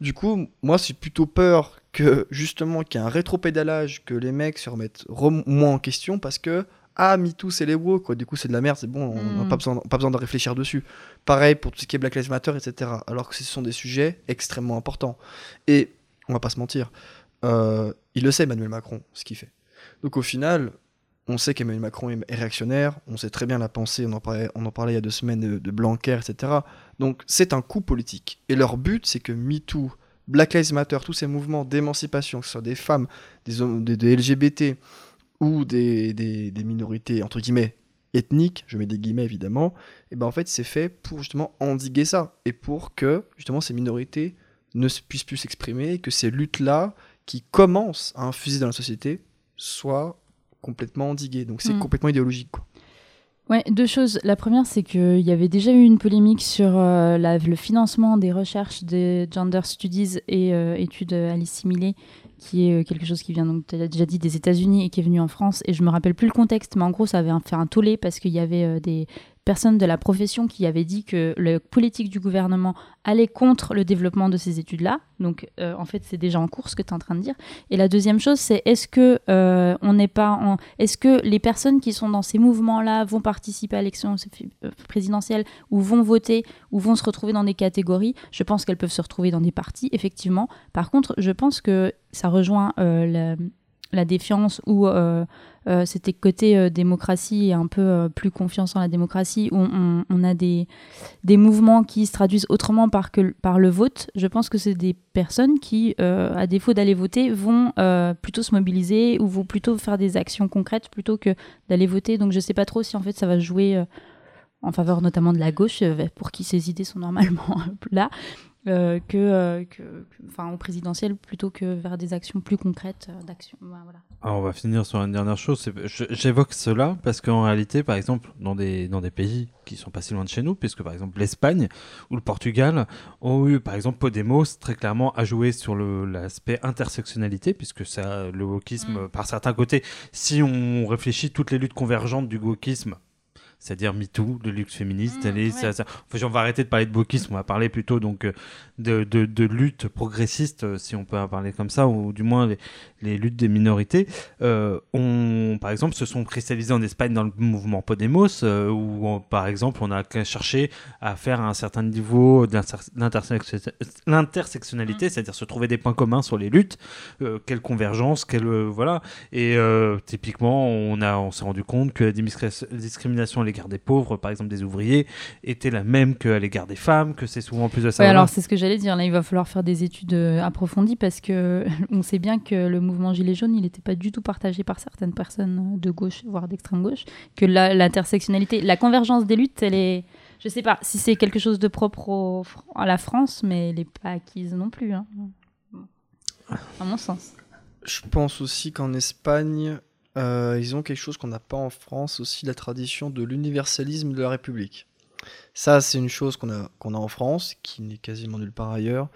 [SPEAKER 2] Du coup, moi, c'est plutôt peur que justement qu'il y ait un rétropédalage, que les mecs se remettent rem- moins en question parce que ah MeToo c'est les woke quoi. Du coup c'est de la merde, c'est bon, on n'a
[SPEAKER 3] Mm.
[SPEAKER 2] pas besoin, pas besoin de réfléchir dessus. Pareil pour tout ce qui est Black Lives Matter, etc. Alors que ce sont des sujets extrêmement importants. Et on va pas se mentir, euh, il le sait Emmanuel Macron ce qu'il fait. Donc au final, on sait qu'Emmanuel Macron est réactionnaire, on sait très bien la pensée, on en parlait, il y a deux semaines de, Blanquer, etc. Donc c'est un coup politique. Et leur but, c'est que MeToo, Black Lives Matter, tous ces mouvements d'émancipation, que ce soit des femmes, des, hommes, des, LGBT ou des, minorités, entre guillemets, ethniques, je mets des guillemets évidemment, et ben en fait c'est fait pour justement endiguer ça et pour que justement ces minorités ne se- puissent plus s'exprimer que ces luttes-là qui commencent à infuser dans la société soient complètement endiguées. Donc c'est
[SPEAKER 3] Mm.
[SPEAKER 2] complètement idéologique. Quoi.
[SPEAKER 3] Ouais, deux choses. La première, c'est qu'il y avait déjà eu une polémique sur euh, la- le financement des recherches des Gender Studies et euh, études assimilées, qui est euh, quelque chose qui vient, donc, tu l'as déjà dit, des États-Unis et qui est venu en France. Et je me rappelle plus le contexte, mais en gros, ça avait fait un tollé parce qu'il y avait euh, des de la profession qui avaient dit que la politique du gouvernement allait contre le développement de ces études-là. Donc, euh, en fait, c'est déjà en cours ce que tu es en train de dire. Et la deuxième chose, c'est est-ce que euh, on n'est pas est-ce que les personnes qui sont dans ces mouvements-là vont participer à l'élection euh, présidentielle ou vont voter ou vont se retrouver dans des catégories? Je pense qu'elles peuvent se retrouver dans des partis, effectivement. Par contre, je pense que ça rejoint la défiance ou euh, c'était côté euh, démocratie et un peu euh, plus confiance en la démocratie où on, a des, des mouvements qui se traduisent autrement par, que, par le vote. Je pense que c'est des personnes qui, à défaut d'aller voter, vont plutôt se mobiliser ou vont plutôt faire des actions concrètes plutôt que d'aller voter. Donc je sais pas trop si en fait ça va jouer en faveur notamment de la gauche, pour qui ces idées sont normalement là. Euh, que, euh, que, enfin, au présidentiel plutôt que vers des actions plus concrètes euh, d'action. Ouais, voilà.
[SPEAKER 1] Alors, on va finir sur une dernière chose. J'évoque cela parce qu'en réalité, par exemple, dans des, dans des pays qui sont pas si loin de chez nous, puisque par exemple l'Espagne ou le Portugal ont eu, par exemple, Podemos très clairement a joué sur l'aspect intersectionnalité, puisque ça, le wokisme,
[SPEAKER 3] Mm.
[SPEAKER 1] par certains côtés, si on réfléchit toutes les luttes convergentes du wokisme, c'est-à-dire MeToo, de lutte féministe,
[SPEAKER 3] Mm, ouais.
[SPEAKER 1] ça- ça- enfin, on va arrêter de parler de wokisme, on va parler plutôt donc euh, de, de, de lutte progressiste, euh, si on peut en parler comme ça, ou du moins les, les luttes des minorités, euh, ont, par exemple, se sont cristallisées en Espagne dans le mouvement Podemos, euh, où, on- par exemple, on a qu'à chercher à faire un certain niveau d'inter- d'intersection- l'intersectionnalité, c'est-à-dire se trouver des points communs sur les luttes, euh, quelle convergence, quelle voilà. Et typiquement, on a, on s'est rendu compte que la discri- discrimination à l'égard des pauvres, par exemple des ouvriers, était la même qu'à l'égard des femmes, que c'est souvent plus de ça.
[SPEAKER 3] Ouais, alors c'est ce que j'allais dire. Là, il va falloir faire des études approfondies parce que on sait bien que le mouvement Gilets jaunes, il n'était pas du tout partagé par certaines personnes euh, de gauche, voire d'extrême gauche. Que l'intersectionnalité, la convergence des luttes, elle est. Je sais pas si c'est quelque chose de propre à la France, mais elle n'est pas acquise non plus. hein. À mon sens.
[SPEAKER 2] Je pense aussi qu'en Espagne, euh, ils ont quelque chose qu'on n'a pas en France, aussi la tradition de l'universalisme de la République. Ça, c'est une chose qu'on a, en France, qui n'est quasiment nulle part ailleurs.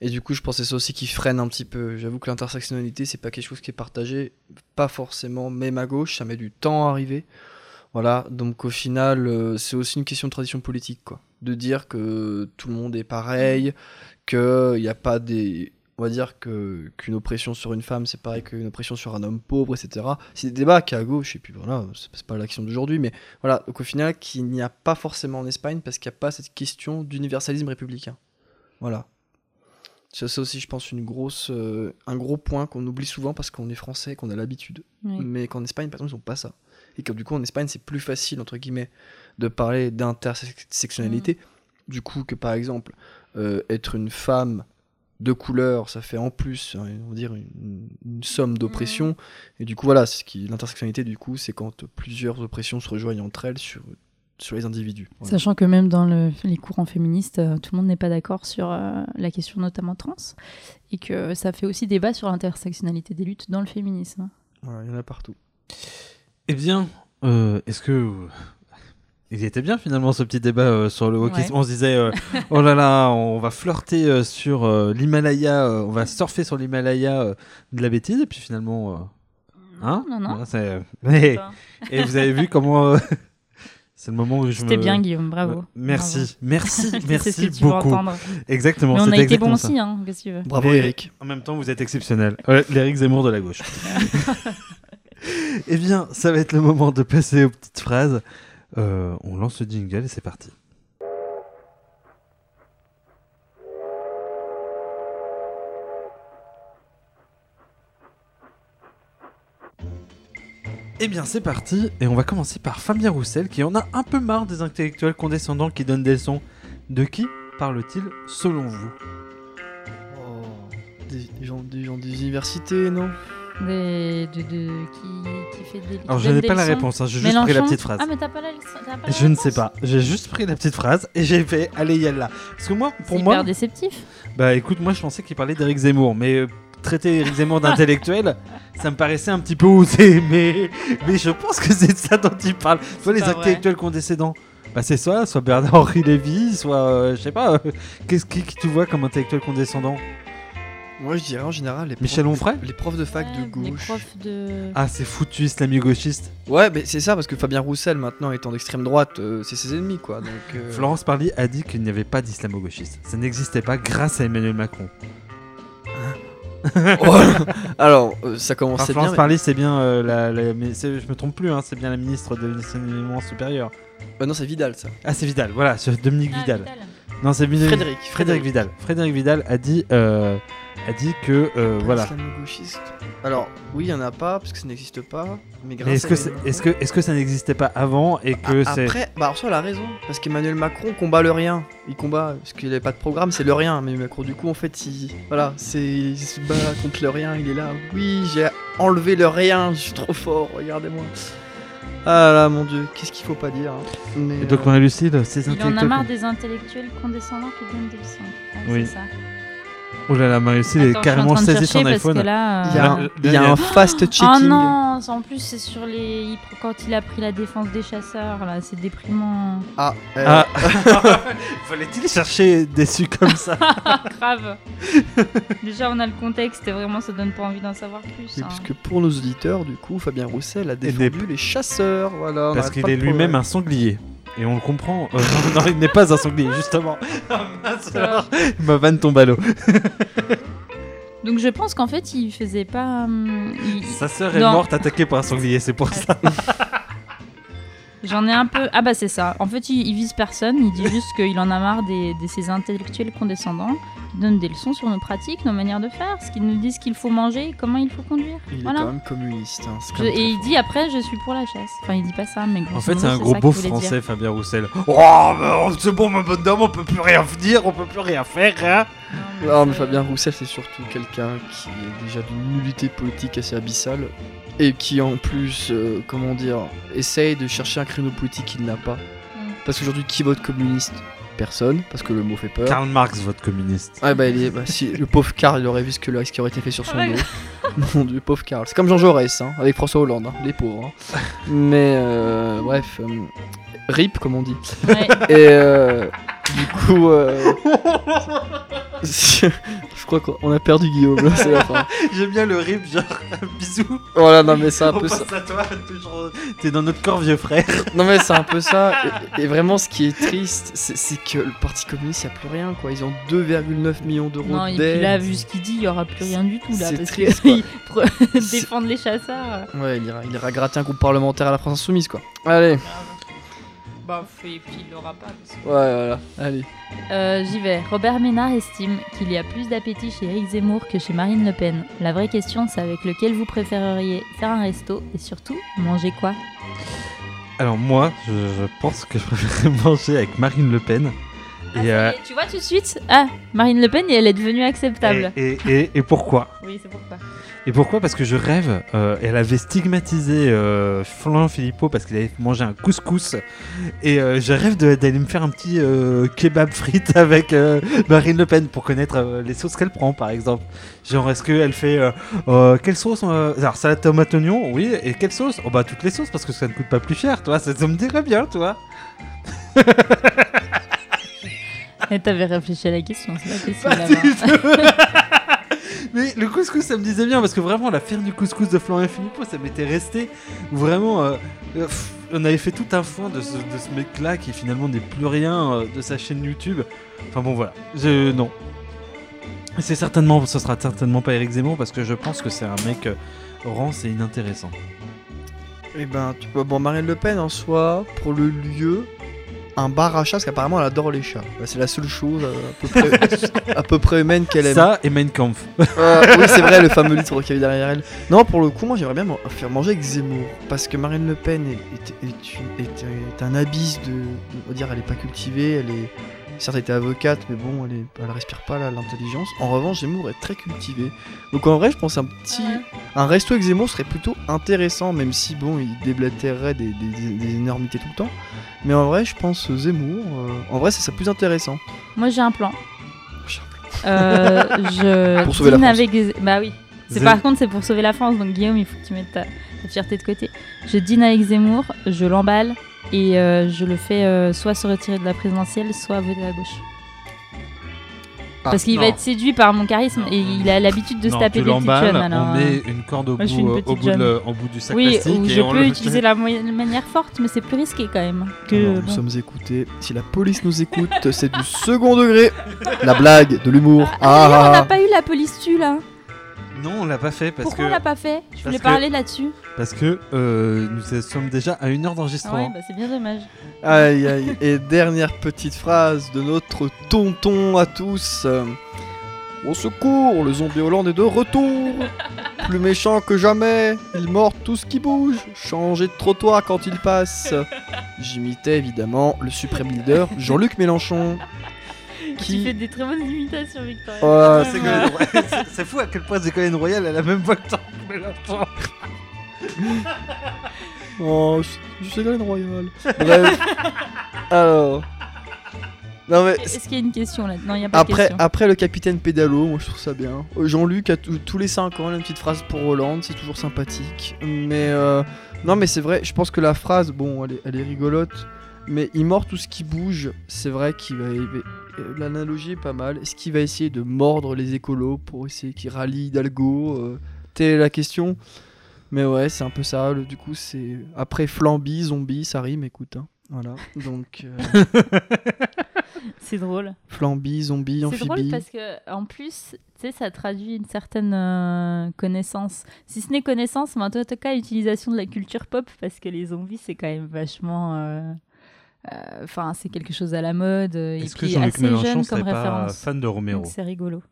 [SPEAKER 2] Et du coup, je pense que c'est ça aussi qui freine un petit peu. J'avoue que l'intersectionnalité, c'est pas quelque chose qui est partagé, pas forcément, même à gauche, ça met du temps à arriver. Voilà, donc au final, euh, c'est aussi une question de tradition politique, quoi. De dire que tout le monde est pareil, qu'il n'y a pas des. On va dire que qu'une oppression sur une femme, c'est pareil qu'une oppression sur un homme pauvre, etc. C'est des débats qui à gauche, et puis voilà, c'est c'est pas l'action d'aujourd'hui, mais voilà, donc au final, qu'il n'y a pas forcément en Espagne parce qu'il n'y a pas cette question d'universalisme républicain. Voilà. C'est ça aussi, je pense, une grosse, euh, un gros point qu'on oublie souvent parce qu'on est français, qu'on a l'habitude.
[SPEAKER 3] Oui.
[SPEAKER 2] Mais qu'en Espagne, par exemple, ils n'ont pas ça. Et que du coup, en Espagne, c'est plus facile, entre guillemets, de parler d'intersectionnalité. Du coup, que par exemple, euh, être une femme de couleur, ça fait en plus, hein, on va dire, une, une somme d'oppression. Et du coup, voilà, ce qui l'intersectionnalité, du coup, c'est quand plusieurs oppressions se rejoignent entre elles sur, sur les individus. Voilà.
[SPEAKER 3] Sachant que même dans le- les courants féministes, euh, tout le monde n'est pas d'accord sur euh, la question notamment trans, et que ça fait aussi débat sur l'intersectionnalité des luttes dans le féminisme.
[SPEAKER 2] Voilà, il y en a partout.
[SPEAKER 1] Eh bien, euh, est-ce que. Il était bien finalement ce petit débat euh, sur le wokisme.
[SPEAKER 3] Ouais.
[SPEAKER 1] On se disait, euh, oh là là, on va flirter euh, sur euh, l'Himalaya, euh, on va surfer sur l'Himalaya euh, de la bêtise, et puis finalement. euh, hein
[SPEAKER 3] non, non.
[SPEAKER 1] Mais- et vous avez vu comment. euh, c'est le moment où je
[SPEAKER 3] C'était
[SPEAKER 1] me.
[SPEAKER 3] bien, Guillaume, bravo.
[SPEAKER 1] Merci, merci,
[SPEAKER 3] Bravo.
[SPEAKER 1] Merci
[SPEAKER 3] ce que tu
[SPEAKER 1] beaucoup. Exactement.
[SPEAKER 3] Mais on a
[SPEAKER 1] c'était
[SPEAKER 3] été
[SPEAKER 1] ça.
[SPEAKER 3] aussi, hein, qu'est-ce que tu veux.
[SPEAKER 2] Bravo, Eric.
[SPEAKER 1] En même temps, vous êtes exceptionnel. L'Éric Zemmour de la gauche. eh bien, ça va être le moment de passer aux petites phrases. Euh, on lance le jingle et c'est parti. Eh bien, c'est parti, et on va commencer par Fabien Roussel, qui en a un peu marre des intellectuels condescendants qui donnent des leçons. De qui parle-t-il selon vous?
[SPEAKER 2] Oh, des, gens des universités, non?
[SPEAKER 3] Des, de, de- qui, qui fait des.
[SPEAKER 1] Alors, je n'ai pas la réponse, hein, j'ai juste pris la petite phrase.
[SPEAKER 3] Ah, mais t'as pas la, t'as pas la
[SPEAKER 1] Je ne sais pas, j'ai juste pris la petite phrase et j'ai fait allez Yalla. Parce que moi, pour
[SPEAKER 3] C'est
[SPEAKER 1] moi,
[SPEAKER 3] hyper déceptif.
[SPEAKER 1] bah écoute, moi je pensais qu'il parlait d'Éric Zemmour, mais euh, traiter Éric Zemmour d'intellectuel, ça me paraissait un petit peu osé, mais, mais je pense que c'est de ça dont il parle. Soit les intellectuels condescendants. Bah c'est soit, soit Bernard-Henri Lévy, soit, euh, je sais pas, euh, qu'est-ce qui, qui tu vois comme intellectuel condescendant?
[SPEAKER 2] Moi, je dirais en général les
[SPEAKER 1] Michel
[SPEAKER 2] profs-
[SPEAKER 1] Onfray
[SPEAKER 2] Les profs de fac de
[SPEAKER 3] Les
[SPEAKER 2] gauche.
[SPEAKER 3] profs de.
[SPEAKER 1] Ah, c'est foutu, islamo-gauchiste.
[SPEAKER 2] Ouais, mais c'est ça, parce que Fabien Roussel, maintenant, étant d'extrême droite, euh, c'est ses ennemis, quoi. Donc, euh,
[SPEAKER 1] Florence Parly a dit qu'il n'y avait pas d'islamo-gauchiste. Ça n'existait pas grâce à Emmanuel Macron.
[SPEAKER 2] Oh, Alors, euh, ça
[SPEAKER 1] Enfin,
[SPEAKER 2] commençait
[SPEAKER 1] Florence
[SPEAKER 2] bien.
[SPEAKER 1] Parly, c'est bien euh, la, la- mais je me trompe plus, hein, c'est bien la ministre de l'enseignement supérieur.
[SPEAKER 2] mais- Euh, non, c'est Vidal, ça.
[SPEAKER 1] Ah, c'est Vidal, voilà, c'est Dominique
[SPEAKER 3] Ah,
[SPEAKER 1] Vidal.
[SPEAKER 3] Vidal.
[SPEAKER 1] Non, c'est
[SPEAKER 2] Frédéric.
[SPEAKER 1] Frédéric Vidal. Frédéric Vidal a dit, euh, a dit que euh, voilà.
[SPEAKER 2] islamo-gauchiste. Alors, oui, il y en a pas, parce que ça n'existe pas. Mais grâce
[SPEAKER 1] Mais est-ce
[SPEAKER 2] à
[SPEAKER 1] que, c'est- est-ce que, est-ce que ça n'existait pas avant et que
[SPEAKER 2] Ah,
[SPEAKER 1] c'est
[SPEAKER 2] Après, bah, alors, ça, elle a raison. Parce qu'Emmanuel Macron combat le rien. Il combat, parce qu'il n'avait pas de programme, c'est le rien. Mais Macron, du coup, en fait, il, voilà, c'est, il se bat contre le rien. Il est là. Oui, j'ai enlevé le rien. Je suis trop fort. Regardez-moi. Ah là, mon dieu, qu'est-ce qu'il faut pas dire. hein. Mais,
[SPEAKER 1] Et donc
[SPEAKER 2] euh,
[SPEAKER 1] Marie-Lucille, ces
[SPEAKER 3] Il en a
[SPEAKER 1] intellectuels.
[SPEAKER 3] marre des intellectuels condescendants qui donnent des leçons. Ah,
[SPEAKER 1] Oui.
[SPEAKER 3] c'est ça.
[SPEAKER 1] Oh là là, Marie-Lucille est carrément saisie son iPhone.
[SPEAKER 3] que là,
[SPEAKER 2] il y a,
[SPEAKER 3] euh,
[SPEAKER 2] il y a
[SPEAKER 1] il y a-
[SPEAKER 2] un fast-checking.
[SPEAKER 3] Oh non, en plus c'est sur les. Quand il a pris la défense des chasseurs, là, c'est déprimant.
[SPEAKER 2] Ah, euh,
[SPEAKER 1] Ah Fallait-il chercher déçu comme ça
[SPEAKER 3] Grave. Déjà, on a le contexte et vraiment, ça donne pas envie d'en savoir plus. hein.
[SPEAKER 2] puisque pour nos auditeurs, du coup, Fabien Roussel a défendu
[SPEAKER 1] des-
[SPEAKER 2] les chasseurs. Voilà,
[SPEAKER 1] Parce qu'il est lui-même un sanglier. Et on le comprend. Euh, non, non, il n'est pas un sanglier, justement. Ah, alors. Ma vanne tombe à l'eau.
[SPEAKER 3] Donc, je pense qu'en fait, il faisait pas. hum, il-
[SPEAKER 1] Sa sœur est
[SPEAKER 3] Non.
[SPEAKER 1] morte attaquée par un sanglier, c'est pour ça.
[SPEAKER 3] J'en ai un peu. Ah, bah, c'est ça. En fait, il, il vise personne. Il dit juste qu'il en a marre des, de ces intellectuels condescendants qui donnent des leçons sur nos pratiques, nos manières de faire, ce qu'ils nous disent qu'il faut manger, comment il faut conduire.
[SPEAKER 2] Il est
[SPEAKER 3] voilà.
[SPEAKER 2] quand même communiste. hein, c'est quand
[SPEAKER 3] Je-
[SPEAKER 2] même
[SPEAKER 3] et il dit après, je suis pour la chasse. Enfin, il dit pas ça, mais
[SPEAKER 1] En fait, c'est un gros beau
[SPEAKER 3] dire.
[SPEAKER 1] français, Fabien Roussel. Oh, bah, c'est bon, ma bonne dame, on peut plus rien dire, on peut plus rien faire, hein.
[SPEAKER 2] Non, mais Fabien Roussel, c'est surtout quelqu'un qui est déjà d'une nullité politique assez abyssale et qui, en plus, euh, comment dire, essaye de chercher un créneau politique qu'il n'a pas.
[SPEAKER 3] Mm.
[SPEAKER 2] Parce qu'aujourd'hui, qui vote communiste? Personne, parce que le mot fait peur.
[SPEAKER 1] Karl Marx, votre communiste.
[SPEAKER 2] Ah bah, il est, bah, si le pauvre Karl, il aurait vu ce, que, ce qui aurait été fait sur son
[SPEAKER 3] Ouais.
[SPEAKER 2] dos. Mon dieu, pauvre Karl. C'est comme Jean Jaurès, hein, avec François Hollande, hein, les pauvres. hein. Mais euh, bref, euh, RIP comme on dit.
[SPEAKER 3] Ouais.
[SPEAKER 2] Et euh, du coup, euh, je crois qu'on a perdu Guillaume, là, c'est la fin.
[SPEAKER 1] J'aime bien le rip, genre, bisous.
[SPEAKER 2] Voilà, non mais c'est un
[SPEAKER 1] on
[SPEAKER 2] peu
[SPEAKER 1] pense
[SPEAKER 2] ça.
[SPEAKER 1] à toi, toujours. T'es dans notre corps, vieux frère.
[SPEAKER 2] Non mais c'est un peu ça. Et, et vraiment, ce qui est triste, c'est c'est que le Parti communiste, il n'y a plus rien, quoi. Ils ont 2,9 millions d'euros
[SPEAKER 3] Non, et puis là,
[SPEAKER 2] d'aide.
[SPEAKER 3] vu ce qu'il dit, il y aura plus rien du tout là.
[SPEAKER 2] C'est
[SPEAKER 3] Parce
[SPEAKER 2] triste, quoi. C'est-
[SPEAKER 3] défendent les chasseurs.
[SPEAKER 2] Ouais, il ira, il ira gratter un groupe parlementaire à la France Insoumise, quoi. Allez,
[SPEAKER 3] Bah, et puis il l'aura pas. parce que-
[SPEAKER 2] ouais, voilà, allez.
[SPEAKER 3] Euh, J'y vais. Robert Ménard estime qu'il y a plus d'appétit chez Éric Zemmour que chez Marine Le Pen. La vraie question, c'est avec lequel vous préféreriez faire un resto et surtout manger quoi?
[SPEAKER 1] Alors, moi, je, je pense que je préférerais manger avec Marine Le Pen.
[SPEAKER 3] Ah,
[SPEAKER 1] Et, euh,
[SPEAKER 3] Tu vois tout de suite Ah, Marine Le Pen, elle est devenue acceptable.
[SPEAKER 1] et, et, et- et pourquoi?
[SPEAKER 3] Oui, c'est pourquoi.
[SPEAKER 1] Et pourquoi? Parce que je rêve. euh, elle avait stigmatisé euh, Florian Philippot parce qu'il avait mangé un couscous. Et euh, je rêve d'aller me faire un petit kebab frites avec Marine Le Pen pour connaître les sauces qu'elle prend, par exemple. Genre, est-ce qu'elle fait. quelle sauce Alors, salade tomate oignon, oui. Et quelle sauce? Oh, bah, toutes les sauces parce que ça ne coûte pas plus cher, toi. Ça, ça me dirait bien, toi.
[SPEAKER 3] Et t'avais réfléchi à la question, c'est pas possible
[SPEAKER 1] Pas Mais le couscous, ça me disait bien parce que vraiment, l'affaire du couscous de Florian Philippot, ça m'était resté vraiment. euh, euh, pff, on avait fait tout un foin de ce, de ce mec-là qui finalement n'est plus rien euh, de sa chaîne YouTube. Enfin bon, voilà. Je, non. C'est certainement, ce sera certainement pas Eric Zemmour parce que je pense que c'est un mec euh, rance et inintéressant.
[SPEAKER 2] Eh ben, tu vois, bon, Marine Le Pen en soi, pour le lieu, un bar à chat, parce qu'apparemment elle adore les chats. Bah, c'est la seule chose euh, à, peu près, à peu près humaine qu'elle aime.
[SPEAKER 1] Ça et Mein Kampf.
[SPEAKER 2] Euh, oui, c'est vrai, le fameux livre qu'il y avait derrière elle. Non, pour le coup, moi j'aimerais bien me faire manger avec Zemmour. Parce que Marine Le Pen est, est- est une- est- est un abysse de. On va dire, elle est pas cultivée, elle est. Certes, elle était avocate, mais bon, elle, est, elle respire pas l'intelligence. En revanche, Zemmour est très cultivé. Donc en vrai, je pense un petit. Un resto avec Zemmour serait plutôt intéressant, même si, bon, il déblatérerait des, des, des- des énormités tout le temps. Mais en vrai, je pense Zemmour. euh, en vrai, ça serait plus intéressant.
[SPEAKER 3] Moi j'ai un plan. Euh, je
[SPEAKER 2] Pour sauver la
[SPEAKER 3] dîne
[SPEAKER 2] France.
[SPEAKER 3] avec Bah oui. C'est par contre c'est pour sauver la France donc Guillaume il faut que tu mettes ta, ta fierté de côté. Je dîne avec Zemmour, je l'emballe et euh, je le fais euh, soit se retirer de la présidentielle soit voter à gauche.
[SPEAKER 2] Ah,
[SPEAKER 3] Parce qu'il va être séduit par mon charisme et il a l'habitude de se
[SPEAKER 1] Non,
[SPEAKER 3] taper
[SPEAKER 1] tu
[SPEAKER 3] des petites
[SPEAKER 1] l'emballes,
[SPEAKER 3] jeunes. Alors,
[SPEAKER 1] on
[SPEAKER 3] euh,
[SPEAKER 1] met une corde au
[SPEAKER 3] moi, je suis une
[SPEAKER 1] bout, euh, au,
[SPEAKER 3] petite
[SPEAKER 1] bout de
[SPEAKER 3] jeune.
[SPEAKER 1] le- au bout du sac
[SPEAKER 3] oui,
[SPEAKER 1] plastique
[SPEAKER 3] ou
[SPEAKER 1] et
[SPEAKER 3] je
[SPEAKER 1] on
[SPEAKER 3] peux
[SPEAKER 1] le-
[SPEAKER 3] utiliser la manière forte, mais c'est plus risqué quand même. Que,
[SPEAKER 2] Alors, nous
[SPEAKER 3] bon.
[SPEAKER 2] sommes écoutés. Si la police nous écoute, c'est du second degré. La blague, de l'humour.
[SPEAKER 3] Ah, d'ailleurs, on
[SPEAKER 2] Ah,
[SPEAKER 3] n'a pas eu la police tue là.
[SPEAKER 1] Non, on l'a pas fait parce
[SPEAKER 3] Pourquoi on
[SPEAKER 1] que
[SPEAKER 3] l'a pas fait? Je voulais
[SPEAKER 1] que-
[SPEAKER 3] parler là-dessus.
[SPEAKER 1] parce que euh, nous sommes déjà à une heure
[SPEAKER 3] Ah
[SPEAKER 1] d'enregistrement.
[SPEAKER 3] ouais, bah c'est bien dommage.
[SPEAKER 2] Aïe aïe. Et dernière petite phrase de notre tonton à tous. Euh, Au secours, le zombie Hollande est de retour. Plus méchant que jamais, il mord tout ce qui bouge. Changer de trottoir quand il passe. J'imitais évidemment le suprême leader Jean-Luc Mélenchon.
[SPEAKER 3] Tu
[SPEAKER 2] Qui...
[SPEAKER 3] fais des très bonnes imitations, Victoria.
[SPEAKER 2] Oh,
[SPEAKER 1] C'est. C'est- C'est fou à quel point Ségolène Royal a la même voix que Mélenchon.
[SPEAKER 2] Oh, je, je suis Ségolène Royal. Bref. Alors. Non mais
[SPEAKER 3] Est-ce qu'il y a une question là? Non, il n'y a pas de
[SPEAKER 2] Après,
[SPEAKER 3] question.
[SPEAKER 2] après le capitaine pédalo, moi je trouve ça bien. Euh, Jean-Luc a tout- tous les 5 ans une petite phrase pour Hollande, c'est toujours sympathique. Mais euh, non, mais c'est vrai, je pense que la phrase, bon, elle est, elle est rigolote, mais il mord tout ce qui bouge. C'est vrai qu'il va. euh, L'analogie est pas mal. Est-ce qu'il va essayer de mordre les écolos pour essayer qu'ils rallient Hidalgo euh, Telle est la question. Mais ouais, c'est un peu ça. le- du coup, c'est. Après flambi, zombie, ça rime, écoute. hein. Voilà. Donc, euh,
[SPEAKER 3] C'est drôle.
[SPEAKER 2] flambi, zombie,
[SPEAKER 3] C'est drôle
[SPEAKER 2] amphibie.
[SPEAKER 3] parce que en plus, tu sais, ça traduit une certaine euh, connaissance. Si ce n'est connaissance, mais en tout cas, utilisation de la culture pop parce que les zombies, c'est quand même vachement. Euh, euh, Enfin, c'est quelque chose à la mode euh, et
[SPEAKER 1] Est-ce que Jean-Luc
[SPEAKER 3] assez
[SPEAKER 1] Mélenchon
[SPEAKER 3] jeune
[SPEAKER 1] serait
[SPEAKER 3] comme
[SPEAKER 1] pas
[SPEAKER 3] référence.
[SPEAKER 1] fan de Romero
[SPEAKER 3] c'est rigolo.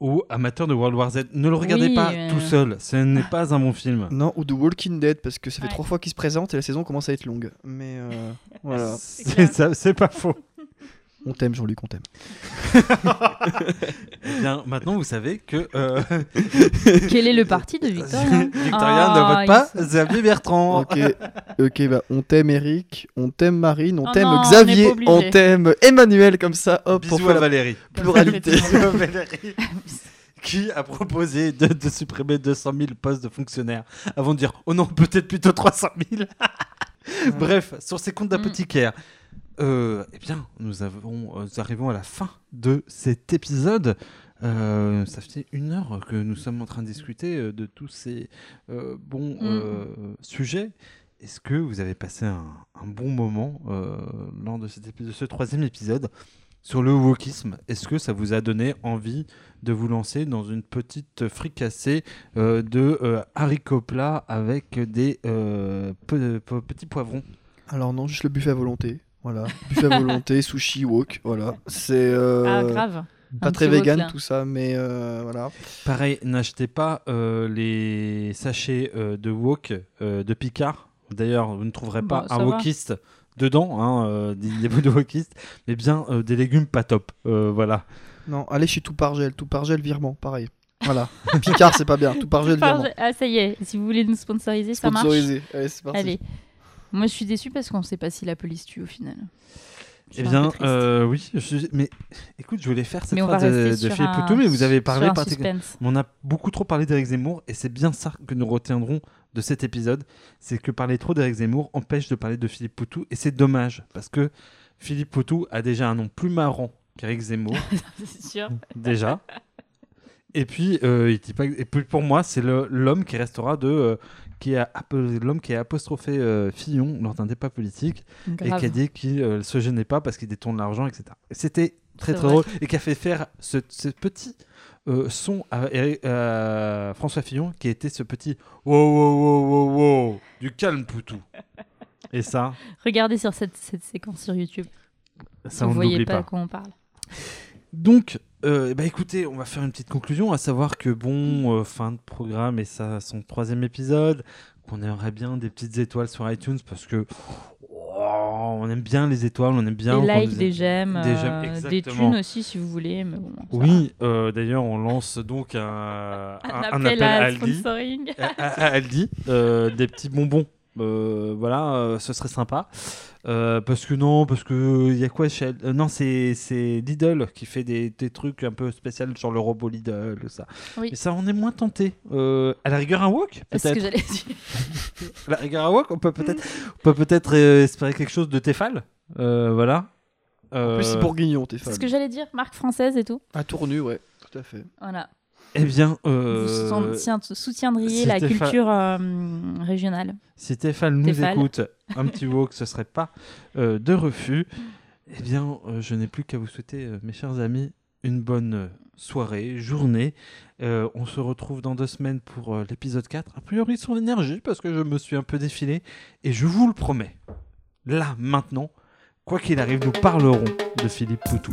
[SPEAKER 1] ou amateur de World War Z Ne le regardez
[SPEAKER 3] Oui,
[SPEAKER 1] pas
[SPEAKER 3] euh.
[SPEAKER 1] tout seul. Ce n'est pas un bon film.
[SPEAKER 2] Non, ou The Walking Dead, parce que ça fait
[SPEAKER 3] Ouais.
[SPEAKER 2] trois fois qu'il se présente et la saison commence à être longue. Mais euh, voilà.
[SPEAKER 1] C'est pas faux.
[SPEAKER 2] On t'aime, Jean-Luc, on t'aime.
[SPEAKER 1] Eh bien, maintenant vous savez que euh,
[SPEAKER 3] Quel est le parti de Victoria
[SPEAKER 1] Victoria
[SPEAKER 3] Ah,
[SPEAKER 1] ne vote pas
[SPEAKER 3] il se-
[SPEAKER 1] Xavier Bertrand.
[SPEAKER 2] Ok, ok, bah on t'aime Eric, on t'aime Marine, on
[SPEAKER 3] Oh
[SPEAKER 2] t'aime
[SPEAKER 3] non, on n'est
[SPEAKER 2] Xavier,
[SPEAKER 3] pas
[SPEAKER 2] on t'aime Emmanuel, comme ça, hop, pour
[SPEAKER 1] Bisous à
[SPEAKER 2] faire la
[SPEAKER 1] Valérie.
[SPEAKER 2] pluralité.
[SPEAKER 1] Bisous à Valérie. Qui a proposé de, de supprimer 200 000 postes de fonctionnaires avant de dire oh non peut-être plutôt 300 000 Bref, sur ces comptes d'apothicaire, euh, eh bien, nous, avons, euh, nous arrivons à la fin de cet épisode. Euh, ça fait une heure que nous sommes en train de discuter de tous ces euh, bons euh, sujets. Est-ce que vous avez passé un, un bon moment euh, lors de, cet épi- de ce troisième épisode sur le wokisme? Est-ce que ça vous a donné envie de vous lancer dans une petite fricassée euh, de euh, haricots plats avec des euh, pe- pe- petits poivrons?
[SPEAKER 2] Alors non, juste le buffet à volonté. Voilà, buffet à volonté, sushi, wok, voilà. C'est euh,
[SPEAKER 3] Ah, grave.
[SPEAKER 2] pas
[SPEAKER 3] Un
[SPEAKER 2] très
[SPEAKER 3] petit wok,
[SPEAKER 2] vegan
[SPEAKER 3] là.
[SPEAKER 2] tout ça, mais euh, voilà.
[SPEAKER 1] Pareil, n'achetez pas euh, les sachets euh, de wok euh, de Picard. D'ailleurs, vous ne trouverez pas
[SPEAKER 3] Bon, ça
[SPEAKER 1] un
[SPEAKER 3] va.
[SPEAKER 1] wokiste dedans, hein, euh, des, des bouts de wokiste, mais bien euh, des légumes pas top. Euh, voilà.
[SPEAKER 2] Non, allez chez tout par gel, tout par gel, virement, pareil. Voilà. Picard, c'est pas bien, tout par gel, virement.
[SPEAKER 3] Ah, ça y est. Si vous voulez nous sponsoriser, ça marche.
[SPEAKER 2] Sponsorisé. Allez, c'est parti.
[SPEAKER 3] Allez. Moi, je suis déçue parce qu'on sait pas si la police tue au final.
[SPEAKER 1] Eh bien, euh, oui, je mais écoute, je voulais faire cette
[SPEAKER 3] mais
[SPEAKER 1] phrase de, Philippe Poutou, mais vous avez parlé particulièrement. on a beaucoup trop parlé d'Éric Zemmour et c'est bien ça que nous retiendrons de cet épisode. C'est que parler trop d'Éric Zemmour empêche de parler de Philippe Poutou et c'est dommage parce que Philippe Poutou a déjà un nom plus marrant qu'Éric Zemmour,
[SPEAKER 3] C'est sûr.
[SPEAKER 1] déjà. Et puis, euh, il dit pas... et puis pour moi, c'est l'homme qui restera de. euh, qui a l'homme qui a apostrophé euh, Fillon lors d'un débat politique et qui a dit qu'il ne se gênait pas parce qu'il détourne l'argent, etc. Et C'était très très drôle et qui a fait faire ce, ce petit euh, son à, François Fillon qui était ce petit wow wow wow wow wow du calme Poutou. Et ça,
[SPEAKER 3] Regardez sur cette, cette séquence sur YouTube.
[SPEAKER 1] ça
[SPEAKER 3] vous
[SPEAKER 1] on ne
[SPEAKER 3] voyez pas. de quoi on parle.
[SPEAKER 1] Donc, euh, bah écoutez, on va faire une petite conclusion, à savoir que bon, euh, fin de programme et ça, son troisième épisode, qu'on aimerait bien des petites étoiles sur iTunes parce que oh, on aime bien les étoiles, on aime bien.
[SPEAKER 3] des likes, des j'aime,
[SPEAKER 1] des
[SPEAKER 3] euh, des thunes aussi si vous voulez. Mais bon,
[SPEAKER 1] Oui, euh, d'ailleurs, on lance donc un, un-
[SPEAKER 3] Un,
[SPEAKER 1] un
[SPEAKER 3] appel, à
[SPEAKER 1] Aldi. à, Aldi, euh, des petits bonbons. Voilà, ce serait sympa. Euh, parce que non, parce que il y a quoi chez euh, Non, c'est c'est Lidl qui fait des, des trucs un peu spéciaux sur le robot Lidl, ça.
[SPEAKER 3] Oui.
[SPEAKER 1] Mais ça, on est moins tenté. Euh, à la rigueur, un wok
[SPEAKER 3] C'est ce que j'allais dire.
[SPEAKER 1] À la rigueur, un wok, on peut peut-être, on peut peut-être euh, espérer quelque chose de Tefal. Euh, voilà.
[SPEAKER 2] En plus, c'est bourguignon, t'es
[SPEAKER 3] C'est ce que j'allais dire, marque française et tout.
[SPEAKER 2] À tournu, ouais, tout à fait.
[SPEAKER 3] Voilà.
[SPEAKER 1] Eh bien,
[SPEAKER 3] Vous
[SPEAKER 1] euh,
[SPEAKER 3] soutien- soutiendriez la culture euh, régionale.
[SPEAKER 1] Si Tefal nous écoute, un petit wok, ce serait pas euh, de refus. Eh bien, euh, je n'ai plus qu'à vous souhaiter, euh, mes chers amis, une bonne soirée, journée. Euh, on se retrouve dans deux semaines pour euh, l'épisode 4. A priori, sur l'énergie, parce que je me suis un peu défilé. Et je vous le promets, là, maintenant, quoi qu'il arrive, nous parlerons de Philippe Poutou.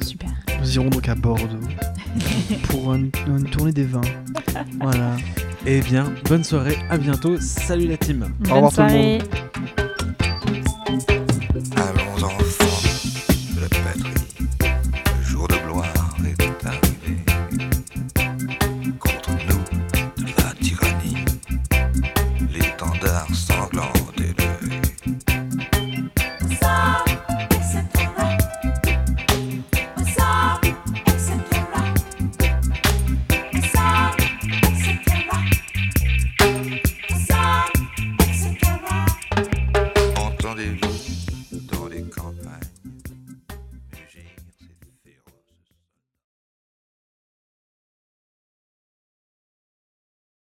[SPEAKER 3] Super.
[SPEAKER 5] Nous irons donc à Bordeaux pour une, une tournée des vins. Voilà.
[SPEAKER 1] Eh bien, bonne soirée, à bientôt. Salut la team.
[SPEAKER 3] Bonne
[SPEAKER 2] revoir tout le
[SPEAKER 3] soirée.